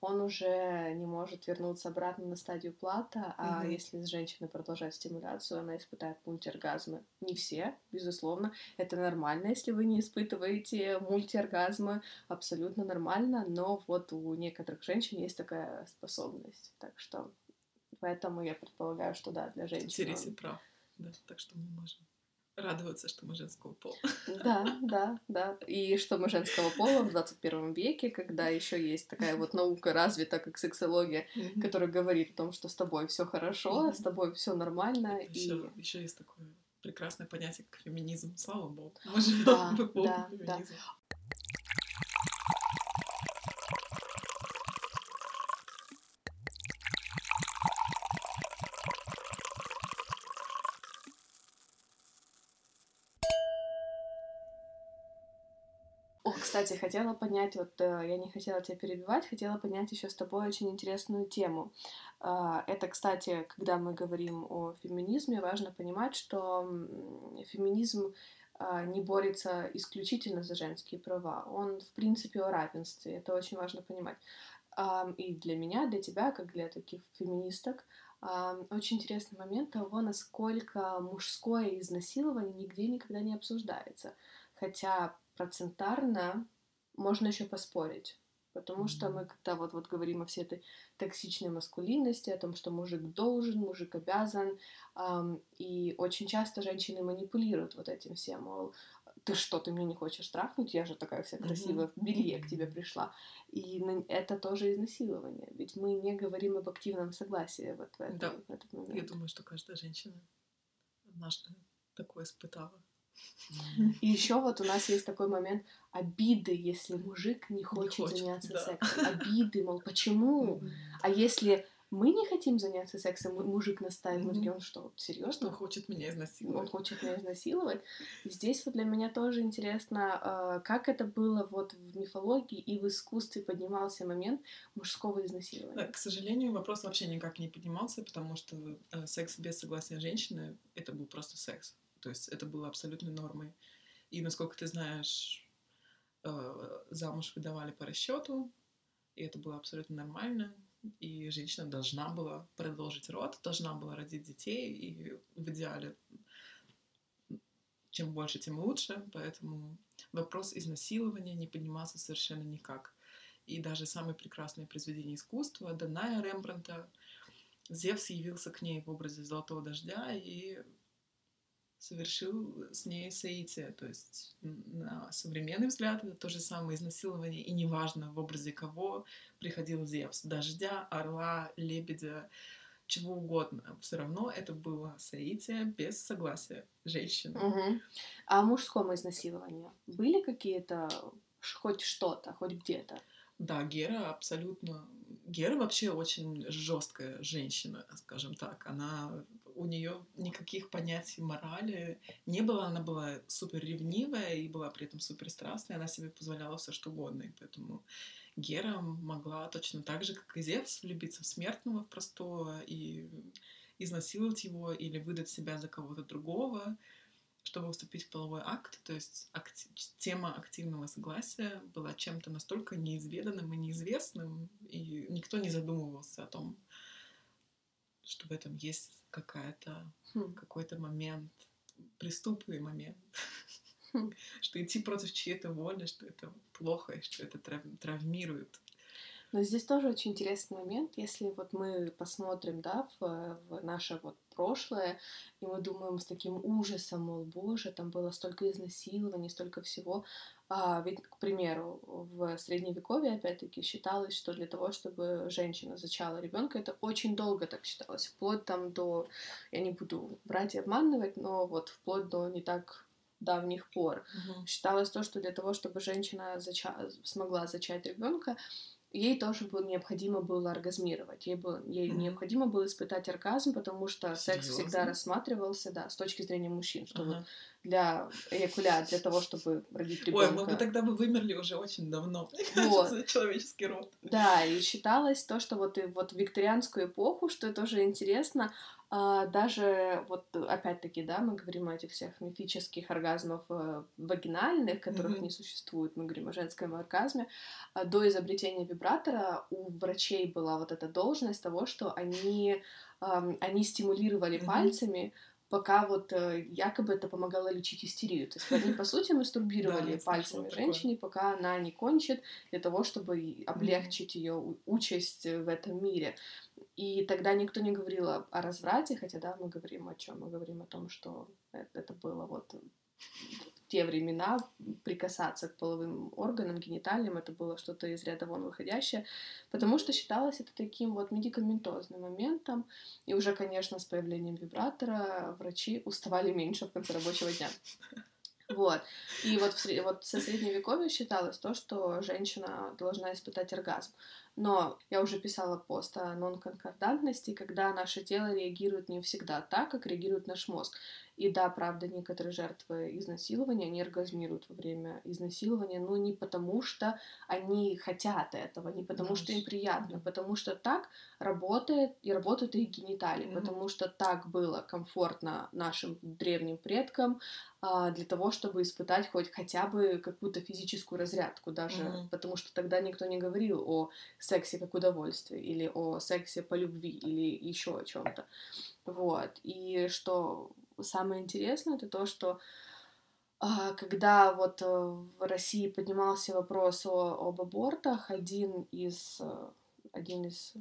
он уже не может вернуться обратно на стадию плата, а mm-hmm. если женщина продолжает стимуляцию, она испытает мультиоргазмы. Не все, безусловно, это нормально, если вы не испытываете мультиоргазмы, абсолютно нормально, но вот у некоторых женщин есть такая способность, так что поэтому я предполагаю, что да, для женщин. Интересен прав, да, так что мы можем радоваться, что мы женского пола. Да, да, да. И что мы женского пола в 21 веке, когда еще есть такая вот наука развита, как сексология, mm-hmm. которая говорит о том, что с тобой все хорошо, mm-hmm. с тобой все нормально. И... еще есть такое прекрасное понятие, как феминизм. Слава богу. Мы живем да, эпоху да, феминизма. Да. Кстати, хотела понять, вот э, я не хотела тебя перебивать, хотела понять еще с тобой очень интересную тему. А, это, кстати, когда мы говорим о феминизме, важно понимать, что феминизм а, не борется исключительно за женские права. Он, в принципе, о равенстве. Это очень важно понимать. И для меня, для тебя, как для таких феминисток, очень интересный момент того, насколько мужское изнасилование нигде никогда не обсуждается. Хотя процентарно можно еще поспорить. Потому что мы когда вот, вот говорим о всей этой токсичной маскулинности, о том, что мужик должен, мужик обязан, эм, и очень часто женщины манипулируют вот этим всем, мол, ты что, ты меня не хочешь трахнуть, я же такая вся красивая, mm-hmm. в белье к тебе пришла. И это тоже изнасилование, ведь мы не говорим об активном согласии вот в, этом, да. в этот момент. Я думаю, что каждая женщина наш такое испытала. И еще вот у нас есть такой момент обиды, если мужик не хочет, не хочет заняться да. сексом. Обиды, мол, почему? А если мы не хотим заняться сексом, мужик настаивает, такие, он что, серьезно? Он хочет меня изнасиловать. Он хочет меня изнасиловать. И здесь вот для меня тоже интересно, а, как это было вот в мифологии и в искусстве поднимался момент мужского изнасилования. Да, к сожалению, вопрос вообще никак не поднимался, потому что э, секс без согласия женщины — это был просто секс. То есть это было абсолютной нормой. И, насколько ты знаешь, э, замуж выдавали по расчету, и это было абсолютно нормально. И женщина должна была продолжить род, должна была родить детей, и в идеале чем больше, тем лучше. Поэтому вопрос изнасилования не поднимался совершенно никак. И даже самые прекрасные произведения искусства, Даная Рембранта, Зевс явился к ней в образе золотого дождя и совершил с ней соитие. То есть на современный взгляд это то же самое изнасилование, и неважно в образе кого приходил Зевс, дождя, орла, лебедя, чего угодно. Все равно это было соитие без согласия женщины. Угу. А мужском изнасиловании были какие-то хоть что-то, хоть где-то? Да, Гера абсолютно. Гера вообще очень жесткая женщина, скажем так. Она у нее никаких понятий морали не было, она была супер ревнивая и была при этом супер страстная, она себе позволяла все что угодно, и поэтому Гера могла точно так же, как и Зевс, влюбиться в смертного, в простого, и изнасиловать его или выдать себя за кого-то другого, чтобы вступить в половой акт. То есть акти- тема активного согласия была чем-то настолько неизведанным и неизвестным, и никто не задумывался о том, что в этом есть какая-то, хм. какой-то момент, преступный момент, хм. что идти против чьей-то воли, что это плохо, и что это травмирует. Но здесь тоже очень интересный момент, если вот мы посмотрим, да, в, в наше вот прошлое, и мы думаем с таким ужасом, мол, боже, там было столько изнасилований, столько всего. А, ведь, к примеру, в средневековье, опять-таки, считалось, что для того, чтобы женщина зачала ребенка, это очень долго так считалось, вплоть там до, я не буду брать и обманывать, но вот вплоть до не так давних пор. Мгм. Считалось то, что для того, чтобы женщина зача- смогла зачать ребенка, ей тоже было необходимо было оргазмировать. Ей, было, ей Мгм. необходимо было испытать оргазм, потому что секс всегда Серьёзно? рассматривался, да, с точки зрения мужчин, что вот Ага. Для эякулят, для того, чтобы родить Ой, ребенка. мы бы тогда бы вымерли уже очень давно. Вот. За человеческий род. Да, и считалось то, что вот и вот в викторианскую эпоху, что тоже интересно, а, даже вот опять-таки, да, мы говорим о этих всех мифических оргазмов э, вагинальных, которых Мгм. не существует, мы говорим о женском оргазме. А До изобретения вибратора у врачей была вот эта должность того, что они, они стимулировали Мгм. пальцами, пока вот э, якобы это помогало лечить истерию. То есть они, по сути, мастурбировали слышала пальцами женщине, пока она не кончит, для того, чтобы облегчить ее участь э, в этом мире. И тогда никто не говорил о, разврате, хотя да, мы говорим о чем? Мы говорим о том, что это, это было вот те времена прикасаться к половым органам, гениталиям, это было что-то из ряда вон выходящее, потому что считалось это таким вот медикаментозным моментом, и уже, конечно, с появлением вибратора врачи уставали меньше в конце рабочего дня. Вот. И вот, в, вот со средневековья считалось то, что женщина должна испытать оргазм. Но я уже писала пост о нонконкордантности, когда наше тело реагирует не всегда так, как реагирует наш мозг. И да, правда, некоторые жертвы изнасилования, они оргазмируют во время изнасилования, но не потому, что они хотят этого, не потому, Да, что им приятно, да. потому что так работает и работают их гениталии, Мгм. потому что так было комфортно нашим древним предкам, а, для того, чтобы испытать хоть хотя бы какую-то физическую разрядку, даже Мгм. потому что тогда никто не говорил о сексе как удовольствии или о сексе по любви или еще о чем-то. Вот. И что самое интересное, это то, что а, когда вот э, в России поднимался вопрос о, об абортах, один из, э, один из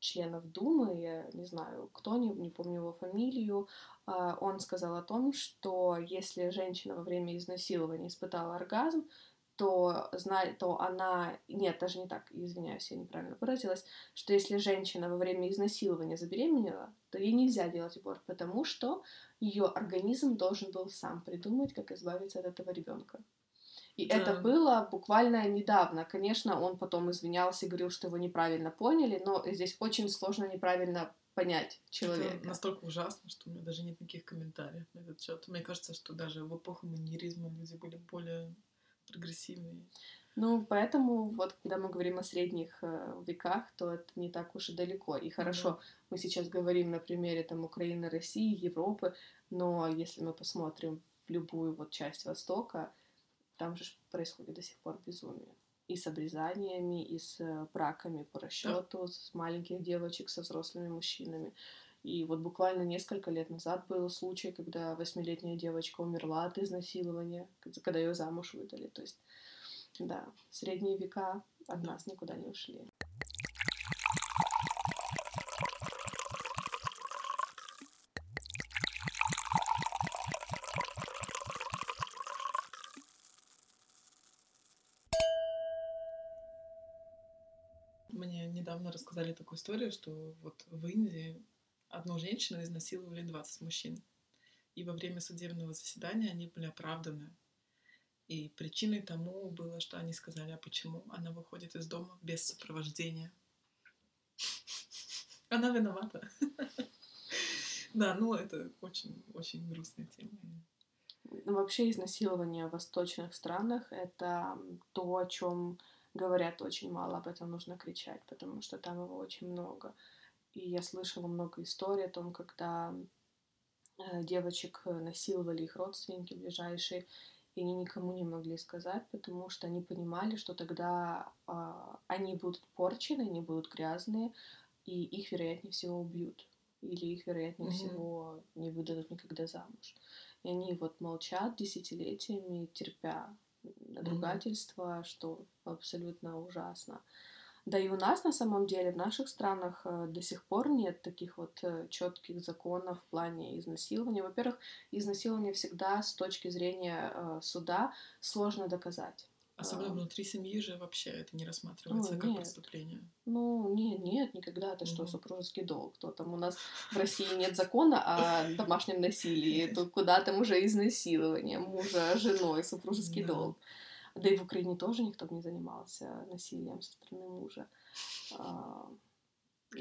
членов Думы, я не знаю кто, не, не помню его фамилию, а, он сказал о том, что если женщина во время изнасилования испытала оргазм, то, зна- то она... Нет, даже не так, извиняюсь, я неправильно выразилась, что если женщина во время изнасилования забеременела, то ей нельзя делать аборт, потому что ее организм должен был сам придумать, как избавиться от этого ребенка. И Да. это было буквально недавно. Конечно, он потом извинялся и говорил, что его неправильно поняли, но здесь очень сложно неправильно понять человека. Это настолько ужасно, что у меня даже нет никаких комментариев на этот счет. Мне кажется, что даже в эпоху маньеризма люди были более прогрессивные. Ну, поэтому вот, когда мы говорим о средних э, веках, то это не так уж и далеко. И хорошо, мы сейчас говорим на примере там Украины, России, Европы, но если мы посмотрим в любую вот часть Востока, там же происходит до сих пор безумие. И с обрезаниями, и с э, браками по расчету, с маленьких девочек со взрослыми мужчинами. И вот буквально несколько лет назад был случай, когда восьмилетняя девочка умерла от изнасилования, когда ее замуж выдали. То есть, да, средние века от нас никуда не ушли. Мне недавно рассказали такую историю, что вот в Индии одну женщину изнасиловали 20 мужчин. И во время судебного заседания они были оправданы. И причиной тому было, что они сказали, а почему она выходит из дома без сопровождения. Она виновата. Да, ну это очень-очень грустная тема. Ну, Вообще изнасилование в восточных странах — это то, о чем говорят очень мало, об этом нужно кричать, потому что там его очень много. И я слышала много историй о том, когда э, девочек э, насиловали их родственники ближайшие, и они никому не могли сказать, потому что они понимали, что тогда а, они будут порчены, они будут грязные, и их, вероятнее всего, убьют. Или их, вероятнее Мгм. всего, не выдадут никогда замуж. И они вот молчат десятилетиями, терпя надругательство, что абсолютно ужасно. Да и у нас на самом деле, в наших странах э, до сих пор нет таких вот четких законов в плане изнасилования. Во-первых, изнасилование всегда с точки зрения э, суда сложно доказать. Особенно а, внутри семьи же вообще это не рассматривается Ой, как нет. преступление. Ну, нет, нет, никогда. Это что, супружеский долг? Кто там у нас в России нет закона о домашнем насилии, то куда там уже изнасилование мужа женой, супружеский Да. долг. Да и в Украине тоже никто бы не занимался насилием со стороны мужа. А,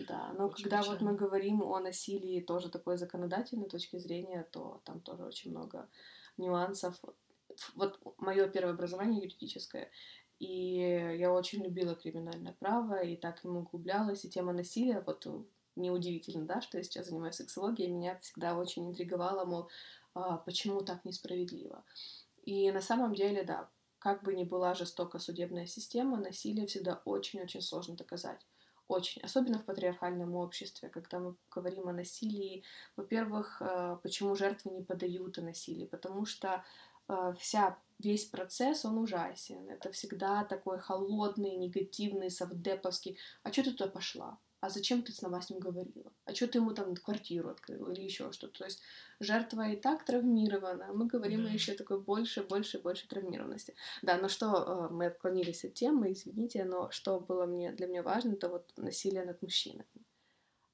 Да, но Очень когда вот мы печально. говорим о насилии тоже такой законодательной точки зрения, то там тоже очень много нюансов. Вот мое первое образование юридическое, и я очень любила криминальное право, и так им углублялась, и тема насилия, вот э, неудивительно, да, что я сейчас занимаюсь сексологией, меня всегда очень интриговало, мол, а, почему так несправедливо. И на самом деле, да, как бы ни была жестока судебная система, насилие всегда очень-очень сложно доказать. Очень. Особенно в патриархальном обществе, когда мы говорим о насилии. Во-первых, э, почему жертвы не подают о насилии? Потому что э, вся, весь процесс, он ужасен. Это всегда такой холодный, негативный, совдеповский. А что ты туда пошла? А зачем ты снова с ним говорила? А что ты ему там квартиру открыла или еще что-то? То есть жертва и так травмирована. а Мы говорим Да. еще такой больше, больше, больше травмированности. Да, но что э, мы отклонились от темы, извините, но что было мне для меня важно, это вот насилие над мужчинами.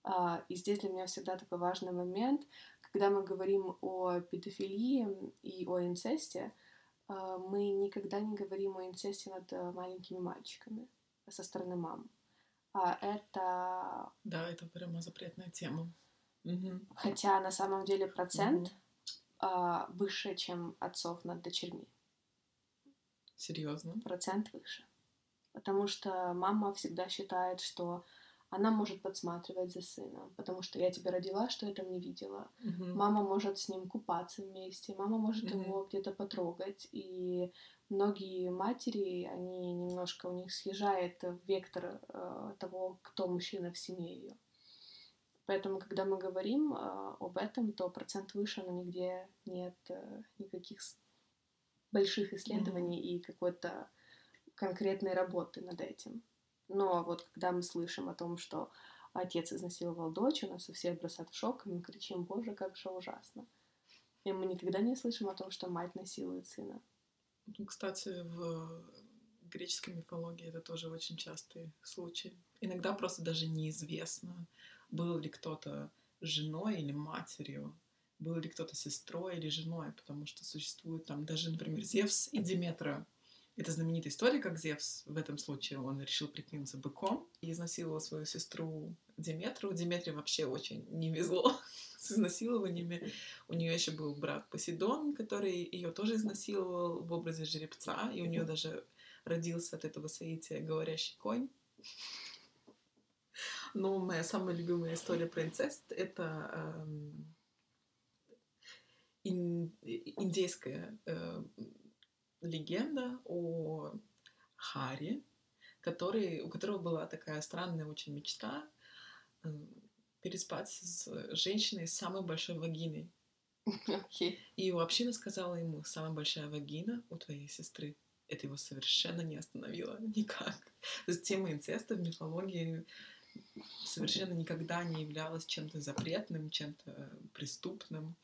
А, и здесь для меня всегда такой важный момент, когда мы говорим о педофилии и о инцесте, а, мы никогда не говорим о инцесте над э, маленькими мальчиками со стороны мам. А это, Да, это прямо запретная тема. Мгм. хотя на самом деле процент а, выше, чем отцов над дочерьми. Серьезно. процент выше. Потому что мама всегда считает, что она может подсматривать за сыном, потому что я тебя родила, что я там не видела. Мгм. Мама может с ним купаться вместе, мама может Мгм. его где-то потрогать. И многие матери, они немножко, у них съезжает вектор э, того, кто мужчина в семье ее. Поэтому, когда мы говорим э, об этом, то процент выше, но нигде нет э, никаких больших исследований и какой-то конкретной работы над этим. Но вот когда мы слышим о том, что отец изнасиловал дочь, у нас у всех бросают в шок, и мы кричим, боже, как же ужасно. И мы никогда не слышим о том, что мать насилует сына. Ну, Кстати, в греческой мифологии это тоже очень частый случай. Иногда просто даже неизвестно, был ли кто-то женой или матерью, был ли кто-то сестрой или женой, потому что существует там даже, например, Зевс и Диметра. Это знаменитая история, как Зевс в этом случае, он решил прикинуться быком и изнасиловал свою сестру Диметру. Диметре вообще очень не везло с изнасилованиями. У нее еще был брат Посейдон, который ее тоже изнасиловал в образе жеребца, и у нее даже родился от этого соития говорящий конь. Но моя самая любимая история про инцест — это эм, ин- индейская э, легенда о Харе, который, у которого была такая странная очень мечта э, переспать с женщиной с самой большой вагиной. Окей. И община сказала ему, самая большая вагина у твоей сестры. Это его совершенно не остановило никак. То есть тема инцеста в мифологии совершенно никогда не являлась чем-то запретным, чем-то преступным.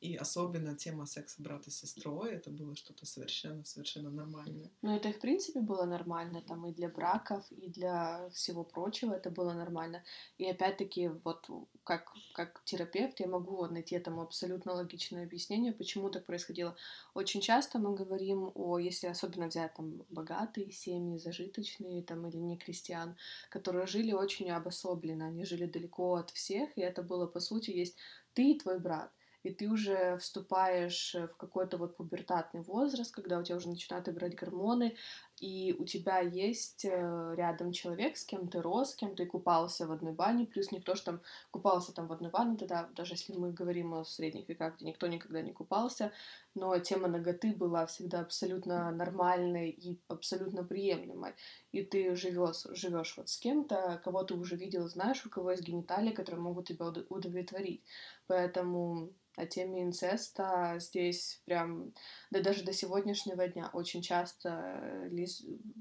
И особенно тема секса брата с сестрой, это было что-то совершенно-совершенно нормальное. Но это, в принципе, было нормально, там, и для браков, и для всего прочего это было нормально. И опять-таки, вот, как, как терапевт, я могу найти этому абсолютно логичное объяснение, почему так происходило. Очень часто мы говорим о, если особенно взять, там, богатые семьи, зажиточные, там, или не крестьян, которые жили очень обособленно, они жили далеко от всех, и это было, по сути, есть ты и твой брат и ты уже вступаешь в какой-то вот пубертатный возраст, когда у тебя уже начинают играть гормоны, и у тебя есть э, рядом человек, с кем ты рос, с кем ты купался в одной бане, плюс никто же там купался там в одной бане, тогда даже если мы говорим о средних веках, где никто никогда не купался, но тема ноготы была всегда абсолютно нормальной и абсолютно приемлемой, и ты живешь, вот с кем-то, кого ты уже видел, знаешь, у кого есть гениталии, которые могут тебя удовлетворить, поэтому о теме инцеста здесь прям, да даже до сегодняшнего дня очень часто,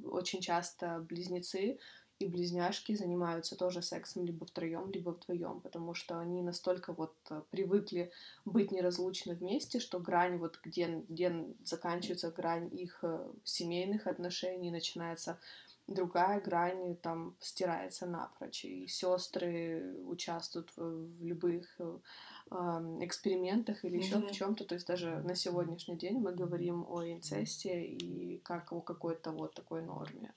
очень часто близнецы и близняшки занимаются тоже сексом либо втроем, либо вдвоем, потому что они настолько вот э, привыкли быть неразлучно вместе, что грань вот где, где заканчивается грань их э, семейных отношений, начинается другая грань там стирается напрочь, и сестры участвуют в, в любых э, экспериментах или еще mm-hmm. в чем-то. То есть даже на сегодняшний день мы говорим о инцесте и как о какой-то вот такой норме.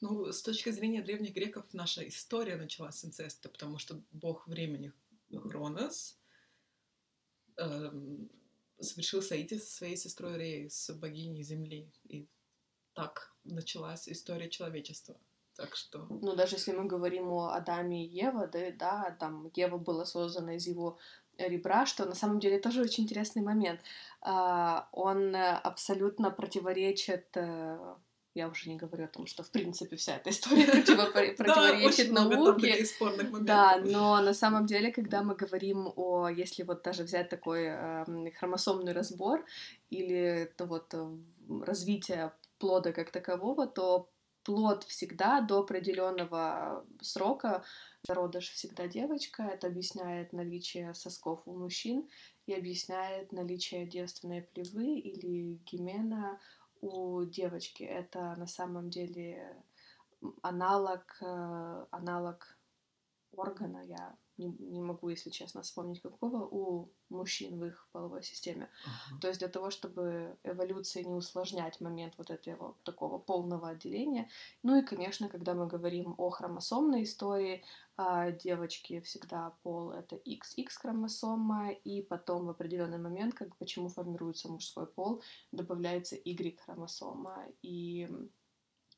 Ну, с точки зрения древних греков, наша история началась с инцеста, потому что бог времени Хронос эм, совершил соитие со своей сестрой Реей, с богиней Земли. И так началась история человечества. Так что... Ну, даже если мы говорим о Адаме и Еве, да, да, там Ева была создана из его ребра, что на самом деле тоже очень интересный момент. А, он абсолютно противоречит э, я уже не говорю о том, что, в принципе, вся эта история противоречит науке. Да, но на самом деле, когда мы говорим о, если вот даже взять такой эм, хромосомный разбор или вот э, развитие плода как такового, то плод всегда до определенного срока зародыш всегда девочка. Это объясняет наличие сосков у мужчин и объясняет наличие девственной плевы или гимена у девочки. Это на самом деле аналог, э, аналог органа, я не, не могу, если честно, вспомнить какого, у мужчин в их половой системе. Uh-huh. То есть для того, чтобы эволюции не усложнять момент вот этого такого полного отделения. Ну и, конечно, когда мы говорим о хромосомной истории, а, девочки всегда пол это XX хромосома, и потом в определенный момент, как почему формируется мужской пол, добавляется Y хромосома, и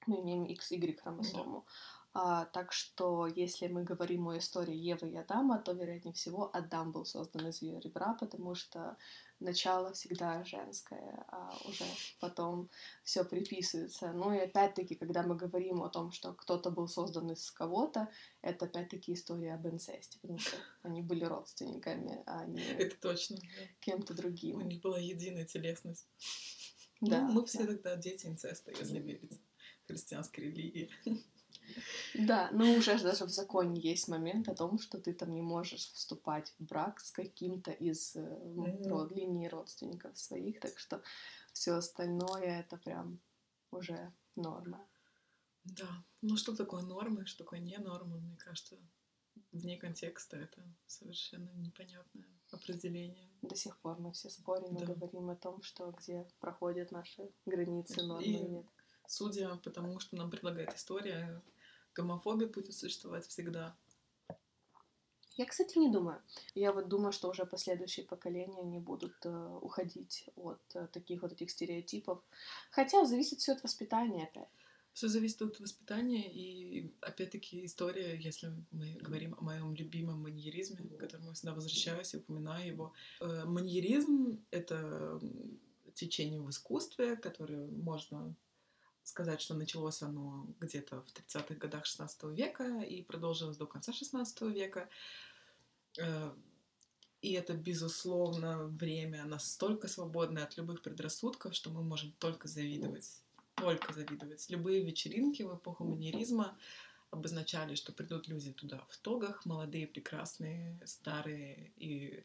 мы имеем XY хромосому. Uh-huh. А, так что, если мы говорим о истории Евы и Адама, то, вероятнее всего, Адам был создан из ее ребра, потому что начало всегда женское, а уже потом все приписывается. Ну и опять-таки, когда мы говорим о том, что кто-то был создан из кого-то, это опять-таки история об инцесте, потому что они были родственниками, а не это точно, кем-то другим. У них была единая телесность. Да, ну, мы все да. тогда дети инцеста, если верить христианской религии. Да, но уже даже в законе есть момент о том, что ты там не можешь вступать в брак с каким-то из mm-hmm. род, линий родственников своих, так что все остальное это прям уже норма. Да, ну что такое нормы, что такое не норма, мне кажется, вне контекста это совершенно непонятное определение. До сих пор мы все спорим да. и говорим о том, что где проходят наши границы нормы и нет. Судя по тому, что нам предлагает история, гомофобия будет существовать всегда. Я, кстати, не думаю. Я вот думаю, что уже последующие поколения не будут э, уходить от э, таких вот этих стереотипов. Хотя зависит все от воспитания опять. Все зависит от воспитания, и опять-таки история, если мы говорим о моем любимом маньеризме, к которому я всегда возвращаюсь и упоминаю его. Э, маньеризм — это течение в искусстве, которое можно сказать, что началось оно где-то в 30-х годах 16 века и продолжилось до конца 16 века. Э, и это, безусловно, время настолько свободное от любых предрассудков, что мы можем только завидовать. Только завидовать. Любые вечеринки в эпоху маньеризма обозначали, что придут люди туда в тогах, молодые, прекрасные, старые и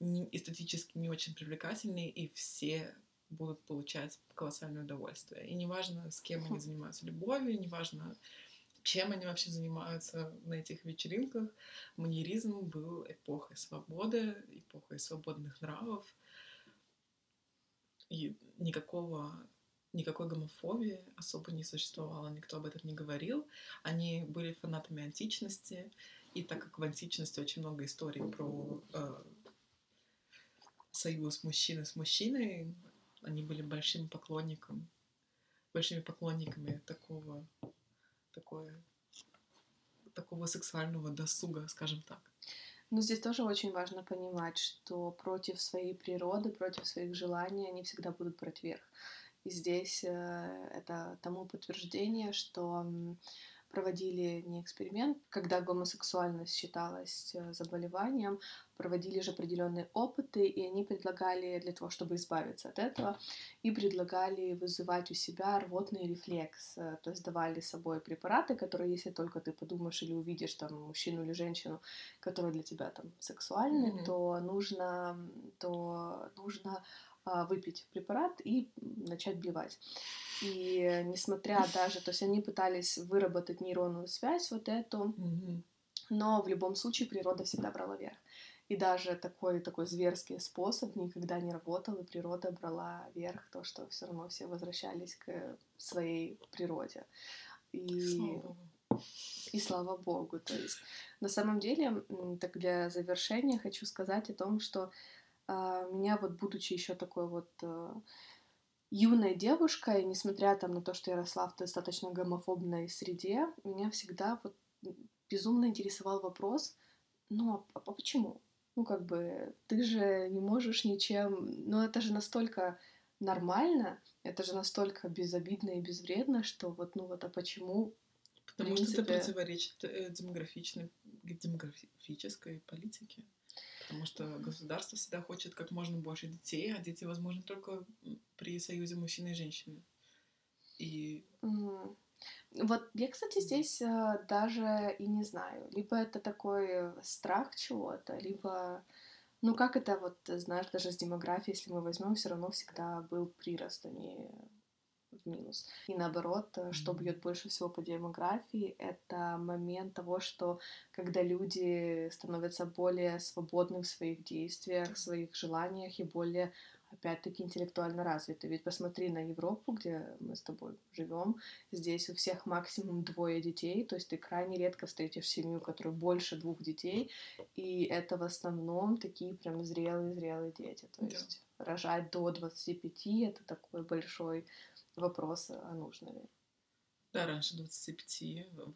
эстетически не очень привлекательные, и все будут получать колоссальное удовольствие. И неважно, с кем они занимаются любовью, неважно, чем они вообще занимаются на этих вечеринках, маньеризм был эпохой свободы, эпохой свободных нравов. И никакого, никакой гомофобии особо не существовало, никто об этом не говорил. Они были фанатами античности, и так как в античности очень много историй про э, союз мужчины с мужчиной, они были большим поклонником, большими поклонниками такого, такое, такого сексуального досуга, скажем так. Но здесь тоже очень важно понимать, что против своей природы, против своих желаний они всегда будут брать верх. И здесь э, это тому подтверждение, что проводили не эксперимент, когда гомосексуальность считалась э, заболеванием, проводили же определенные опыты, и они предлагали для того, чтобы избавиться от этого, и предлагали вызывать у себя рвотный рефлекс, то есть давали с собой препараты, которые, если только ты подумаешь или увидишь там мужчину или женщину, которые для тебя там сексуальны, mm-hmm. то нужно, то нужно выпить препарат и начать блевать. И несмотря даже, то есть они пытались выработать нейронную связь вот эту, mm-hmm. но в любом случае природа всегда брала верх. И даже такой, такой зверский способ никогда не работал, и природа брала верх, то, что все равно все возвращались к своей природе. И... Слава и слава богу. То есть на самом деле, так для завершения хочу сказать о том, что меня вот будучи еще такой вот э, юной девушкой, несмотря там на то, что я росла в достаточно гомофобной среде, меня всегда вот безумно интересовал вопрос, ну а, а почему? Ну как бы ты же не можешь ничем, ну это же настолько нормально, это же настолько безобидно и безвредно, что вот ну вот а почему Потому принципе... что это противоречит э, демографичной, демографической политике. Потому что государство всегда хочет как можно больше детей, а дети возможны только при союзе мужчины и женщины. И... Mm. Вот я, кстати, здесь а, даже и не знаю. Либо это такой страх чего-то, либо... Ну, как это вот, знаешь, даже с демографией, если мы возьмем, все равно всегда был прирост, а не в минус. И наоборот, э, что бьет больше всего по демографии, это момент того, что когда люди становятся более свободны в своих действиях, в своих желаниях и более опять-таки интеллектуально развиты. Ведь посмотри на Европу, где мы с тобой живем. Здесь у всех максимум двое детей, то есть ты крайне редко встретишь семью, у которой больше двух детей, и это в основном такие прям зрелые-зрелые дети. То есть. Рожать до 25 это такой большой вопрос, а нужно ли. Да, раньше 25,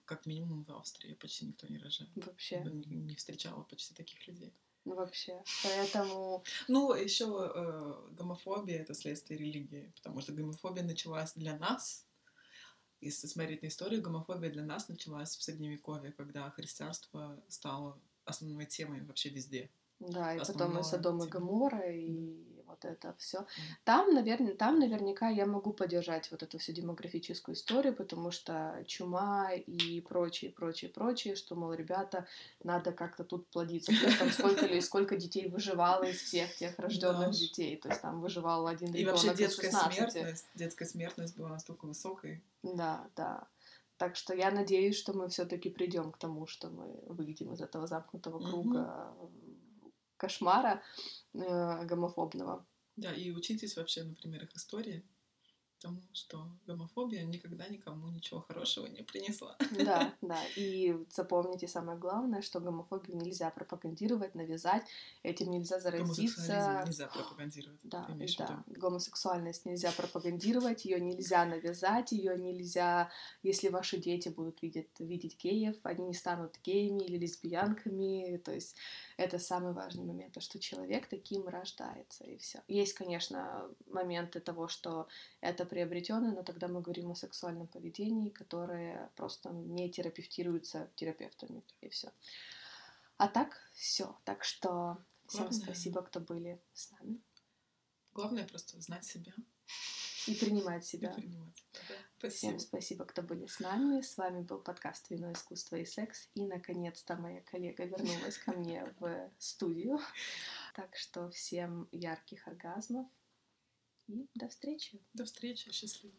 как минимум в Австрии почти никто не рожает. Вообще. Не, не встречала почти таких людей. Ну, вообще. Поэтому... Ну, еще э, гомофобия — это следствие религии, потому что гомофобия началась для нас, если смотреть на историю, гомофобия для нас началась в Средневековье, когда христианство стало основной темой вообще везде. Да, и потом и Содом и Гоморра, и вот это все. Там, наверное, там наверняка я могу поддержать вот эту всю демографическую историю, потому что чума и прочее, прочее, прочее, что, мол, ребята, надо как-то тут плодиться. Плюс там сколько или сколько детей выживало из всех тех рожденных да. детей. То есть там выживал один ребенок. И вообще детская смертность, детская смертность была настолько высокой. Да, да. Так что я надеюсь, что мы все-таки придем к тому, что мы выйдем из этого замкнутого круга mm-hmm. Кошмара э, гомофобного. Да, и учитесь вообще на примерах истории тому, что гомофобия никогда никому ничего хорошего не принесла. Да, да. И запомните самое главное, что гомофобию нельзя пропагандировать, навязать, этим нельзя заразиться. нельзя пропагандировать. Да, да. Гомосексуальность нельзя пропагандировать, ее нельзя навязать, ее нельзя, если ваши дети будут видеть, видеть геев, они не станут геями или лесбиянками. То есть это самый важный момент, то, что человек таким рождается, и все. Есть, конечно, моменты того, что это приобретенное, но тогда мы говорим о сексуальном поведении, которое просто не терапевтируется терапевтами, и все. А так, все. Так что всем Главное... спасибо, кто были с нами. Главное просто знать себя. И принимать себя. И принимать. Да. Спасибо. Всем спасибо, кто были с нами. С вами был подкаст «Вино, искусство и секс». И, наконец-то, моя коллега вернулась ко мне в студию. Так что всем ярких оргазмов и до встречи. До встречи. Счастливо.